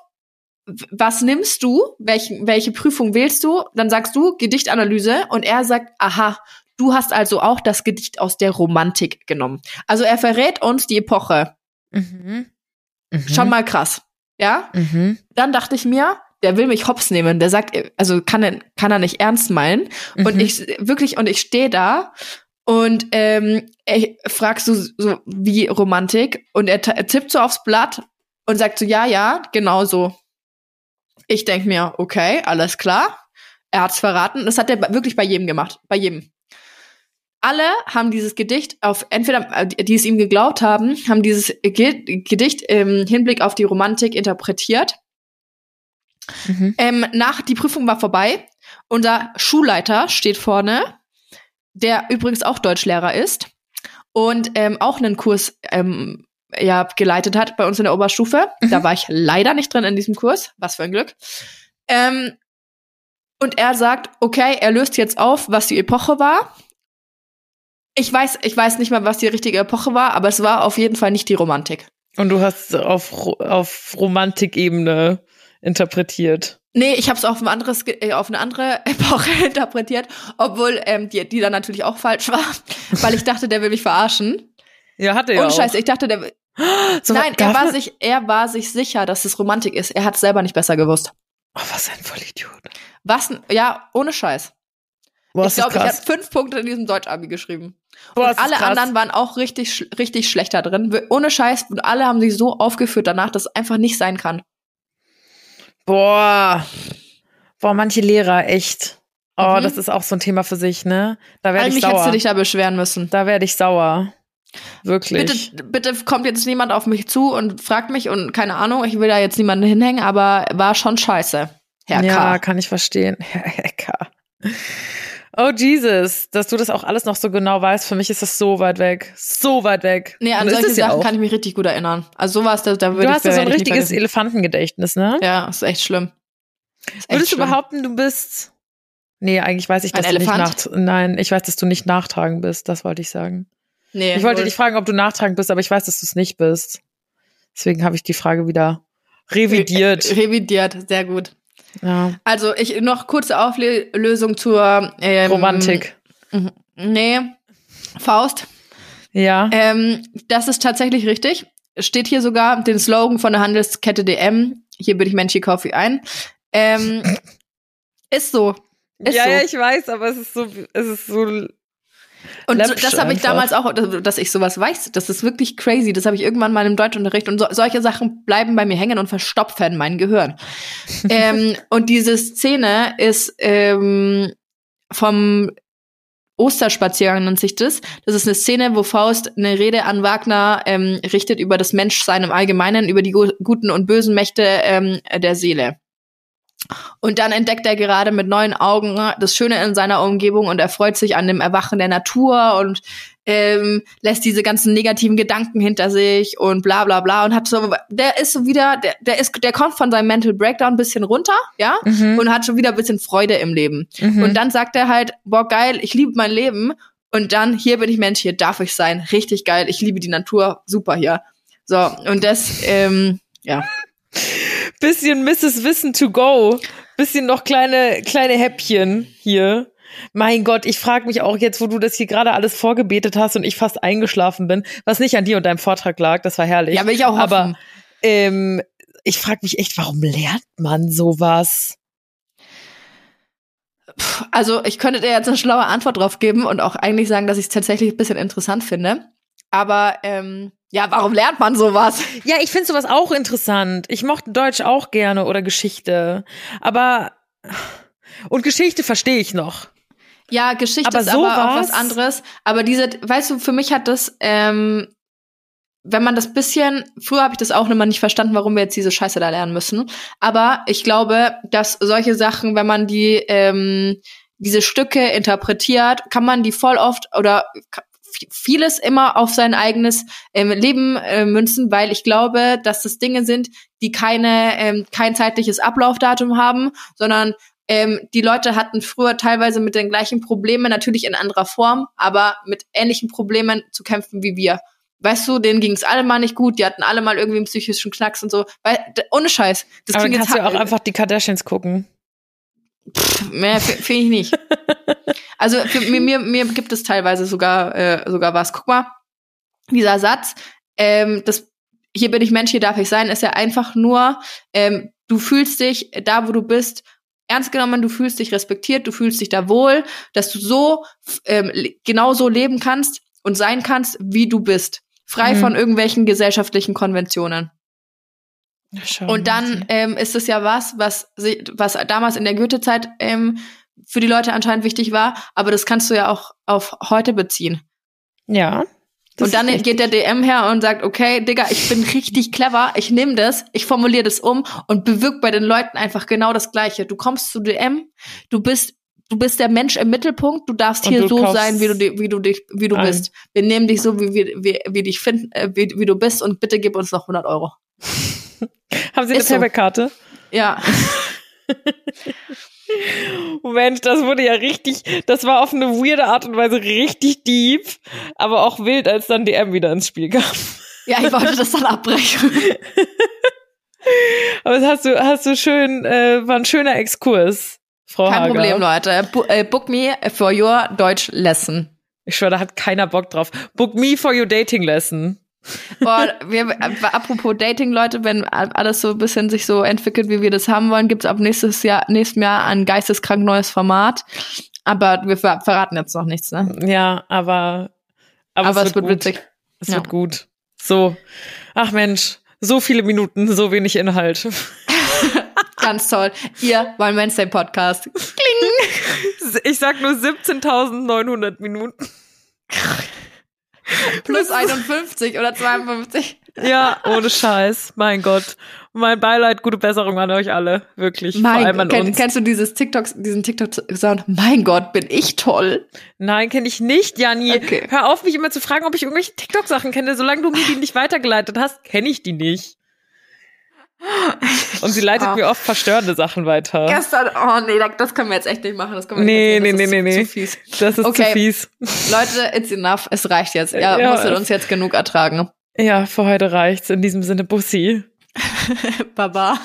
was nimmst du? Welch, welche Prüfung wählst du? Dann sagst du Gedichtanalyse und er sagt, aha, Du hast also auch das Gedicht aus der Romantik genommen. Also er verrät uns die Epoche. Mhm. Mhm. Schon mal krass. Ja? Mhm. Dann dachte ich mir, der will mich hops nehmen. Der sagt, also kann er, kann er nicht ernst meinen. Und mhm. ich wirklich, und ich stehe da und ähm, ich fragst du so wie Romantik und er, er tippt so aufs Blatt und sagt so, ja, ja, genau so. Ich denk mir, okay, alles klar. Er hat's verraten. Das hat er wirklich bei jedem gemacht. Bei jedem alle haben dieses Gedicht auf, entweder, äh, die es ihm geglaubt haben, haben dieses Gedicht im Hinblick auf die Romantik interpretiert. Mhm. Ähm, nach, die Prüfung war vorbei. Unser Schulleiter steht vorne, der übrigens auch Deutschlehrer ist und ähm, auch einen Kurs ähm, ja, geleitet hat bei uns in der Oberstufe. Mhm. Da war ich leider nicht drin in diesem Kurs. Was für ein Glück. Ähm, und er sagt, okay, er löst jetzt auf, was die Epoche war ich weiß, ich weiß nicht mal, was die richtige Epoche war, aber es war auf jeden Fall nicht die Romantik. Und du hast auf, auf Romantikebene interpretiert. Nee, ich habe es auf, ein anderes, äh, auf eine andere *laughs* Epoche interpretiert, obwohl ähm, die, die dann natürlich auch falsch war, *laughs* weil ich dachte, der will mich verarschen. Ja, hatte er. Und Scheiße, ich dachte, der will. *gasps* So, Nein, er war, sich, er war sich sicher, dass es Romantik ist. Er hat es selber nicht besser gewusst. Oh, was ein Vollidiot. Was? Ja, ohne Scheiß. Boah, ich glaube, ich habe fünf Punkte in diesem Deutsch-Abi geschrieben. Boah, und alle anderen waren auch richtig, richtig schlechter drin. Ohne Scheiß. Und alle haben sich so aufgeführt danach, dass es einfach nicht sein kann. Boah. Boah, manche Lehrer, echt. Oh, mhm. das ist auch so ein Thema für sich, ne? Da werde ich sauer. hättest du dich da beschweren müssen. Da werde ich sauer. Wirklich. Bitte, bitte kommt jetzt niemand auf mich zu und fragt mich und keine Ahnung, ich will da jetzt niemanden hinhängen, aber war schon scheiße. Herr ja, K. Ja, kann ich verstehen. Herr, *laughs* Herr K. Oh Jesus, dass du das auch alles noch so genau weißt, für mich ist das so weit weg. So weit weg. Nee, an solche Sachen ja kann ich mich richtig gut erinnern. Also sowas, da, da würde ich Du hast ja so ein richtiges Elefantengedächtnis, ne? Ja, ist echt schlimm. Ist echt Würdest schlimm. du behaupten, du bist Nee, eigentlich weiß ich, dass ein du Elefant? nicht nach Nein, ich weiß, dass du nicht nachtragend bist, das wollte ich sagen. Nee. Ich wollte wohl. dich fragen, ob du nachtragend bist, aber ich weiß, dass du es nicht bist. Deswegen habe ich die Frage wieder revidiert. Re revidiert, sehr gut. Ja. Also ich noch kurze Auflösung zur ähm, Romantik. Nee, Faust. Ja. Ähm, das ist tatsächlich richtig. Steht hier sogar den Slogan von der Handelskette DM. Hier bin ich Mensch, hier kaufe ich ein. Ähm, ist so. Ist ja, so. ja, ich weiß, aber es ist so, es ist so und so, das habe ich damals auch, dass ich sowas weiß. Das ist wirklich crazy. Das habe ich irgendwann mal im Deutschunterricht. Und so, solche Sachen bleiben bei mir hängen und verstopfen mein Gehirn. *laughs* ähm, und diese Szene ist ähm, vom Osterspaziergang nennt sich das. Das ist eine Szene, wo Faust eine Rede an Wagner ähm, richtet über das Menschsein im Allgemeinen, über die guten und bösen Mächte ähm, der Seele. Und dann entdeckt er gerade mit neuen Augen das Schöne in seiner Umgebung und er freut sich an dem Erwachen der Natur und ähm, lässt diese ganzen negativen Gedanken hinter sich und bla bla bla und hat so, der ist so wieder, der, der ist, der kommt von seinem Mental Breakdown ein bisschen runter, ja, mhm. und hat schon wieder ein bisschen Freude im Leben. Mhm. Und dann sagt er halt, boah, geil, ich liebe mein Leben. Und dann, hier bin ich Mensch, hier darf ich sein. Richtig geil, ich liebe die Natur, super hier. So, und das, ähm, ja. Bisschen Mrs. Wissen to go. Bisschen noch kleine, kleine Häppchen hier. Mein Gott, ich frage mich auch jetzt, wo du das hier gerade alles vorgebetet hast und ich fast eingeschlafen bin, was nicht an dir und deinem Vortrag lag, das war herrlich. Ja, will ich auch hoffen. Aber ähm, ich frage mich echt, warum lernt man sowas? Also ich könnte dir jetzt eine schlaue Antwort drauf geben und auch eigentlich sagen, dass ich es tatsächlich ein bisschen interessant finde. Aber ähm, ja, warum lernt man sowas? Ja, ich finde sowas auch interessant. Ich mochte Deutsch auch gerne oder Geschichte. Aber und Geschichte verstehe ich noch. Ja, Geschichte aber ist so aber auch was anderes. Aber diese, weißt du, für mich hat das, ähm, wenn man das bisschen, früher habe ich das auch immer nicht verstanden, warum wir jetzt diese Scheiße da lernen müssen. Aber ich glaube, dass solche Sachen, wenn man die, ähm, diese Stücke interpretiert, kann man die voll oft oder vieles immer auf sein eigenes ähm, Leben äh, münzen, weil ich glaube, dass das Dinge sind, die keine ähm, kein zeitliches Ablaufdatum haben, sondern ähm, die Leute hatten früher teilweise mit den gleichen Problemen, natürlich in anderer Form, aber mit ähnlichen Problemen zu kämpfen wie wir. Weißt du, denen ging es alle mal nicht gut, die hatten alle mal irgendwie einen psychischen Knacks und so. Weil, ohne Scheiß. Das aber kannst du ja auch einfach die Kardashians gucken. Pff, mehr finde ich nicht. *laughs* also für, mir, mir, mir gibt es teilweise sogar, äh, sogar was. Guck mal, dieser Satz, ähm, das hier bin ich Mensch, hier darf ich sein, ist ja einfach nur, ähm, du fühlst dich da, wo du bist, ernst genommen, du fühlst dich respektiert, du fühlst dich da wohl, dass du so ähm, genauso leben kannst und sein kannst, wie du bist. Frei mhm. von irgendwelchen gesellschaftlichen Konventionen. Schau, und dann ähm, ist es ja was, was, was damals in der Goethe-Zeit ähm, für die Leute anscheinend wichtig war, aber das kannst du ja auch auf heute beziehen. Ja. Und dann geht der DM her und sagt, okay, Digga, ich bin richtig clever, ich nehme das, ich formuliere das um und bewirkt bei den Leuten einfach genau das Gleiche. Du kommst zu DM, du bist du bist der Mensch im Mittelpunkt, du darfst und hier du so sein, wie du, wie du dich, wie du ein. bist. Wir nehmen dich so, wie wir, wie, wie dich finden, äh, wie, wie du bist und bitte gib uns noch 100 Euro. *laughs* Haben Sie eine Payback-Karte? So. Ja. *laughs* Moment, das wurde ja richtig, das war auf eine weirde Art und Weise richtig deep, aber auch wild, als dann DM wieder ins Spiel kam. *laughs* Ja, ich wollte das dann abbrechen. aber das hast du, hast du schön, äh, war ein schöner Exkurs, Frau Kein Hager. Problem, Leute. B äh, book me for your Deutsch lesson. Ich schwöre, da hat keiner Bock drauf. Book me for your dating lesson. Boah, wir, apropos Dating, Leute, wenn alles so ein bisschen sich so entwickelt, wie wir das haben wollen, gibt's ab nächstes Jahr, nächstem Jahr ein geisteskrank neues Format. Aber wir verraten jetzt noch nichts, ne? Ja, aber, aber, aber es, wird, wird witzig. Es ja. wird gut. So. Ach Mensch, so viele Minuten, so wenig Inhalt. *laughs* Ganz toll. Ihr One Wednesday Podcast. Kling. *laughs* Ich sag nur 17.900 Minuten. *laughs* Plus 51 oder 52. Ja, ohne Scheiß. Mein Gott. Mein Beileid, gute Besserung an euch alle. Wirklich. Mein, Vor allem an kenn, uns. Kennst du dieses TikTok, diesen TikTok-Sound? Mein Gott, bin ich toll. Nein, kenne ich nicht, Janni. Okay. Hör auf, mich immer zu fragen, ob ich irgendwelche TikTok-Sachen kenne. Solange du mir die nicht weitergeleitet hast, kenne ich die nicht. Und sie leitet oh. mir oft verstörende Sachen weiter. Gestern, oh nee, das können wir jetzt echt nicht machen. Das können wir nee, nicht nee, nee, nee, nee. Zu fies. Das ist okay. zu fies. Leute, it's enough. Es reicht jetzt. Ihr ja. musstet uns jetzt genug ertragen. Ja, für heute reicht's. In diesem Sinne, Bussi. *laughs* Baba.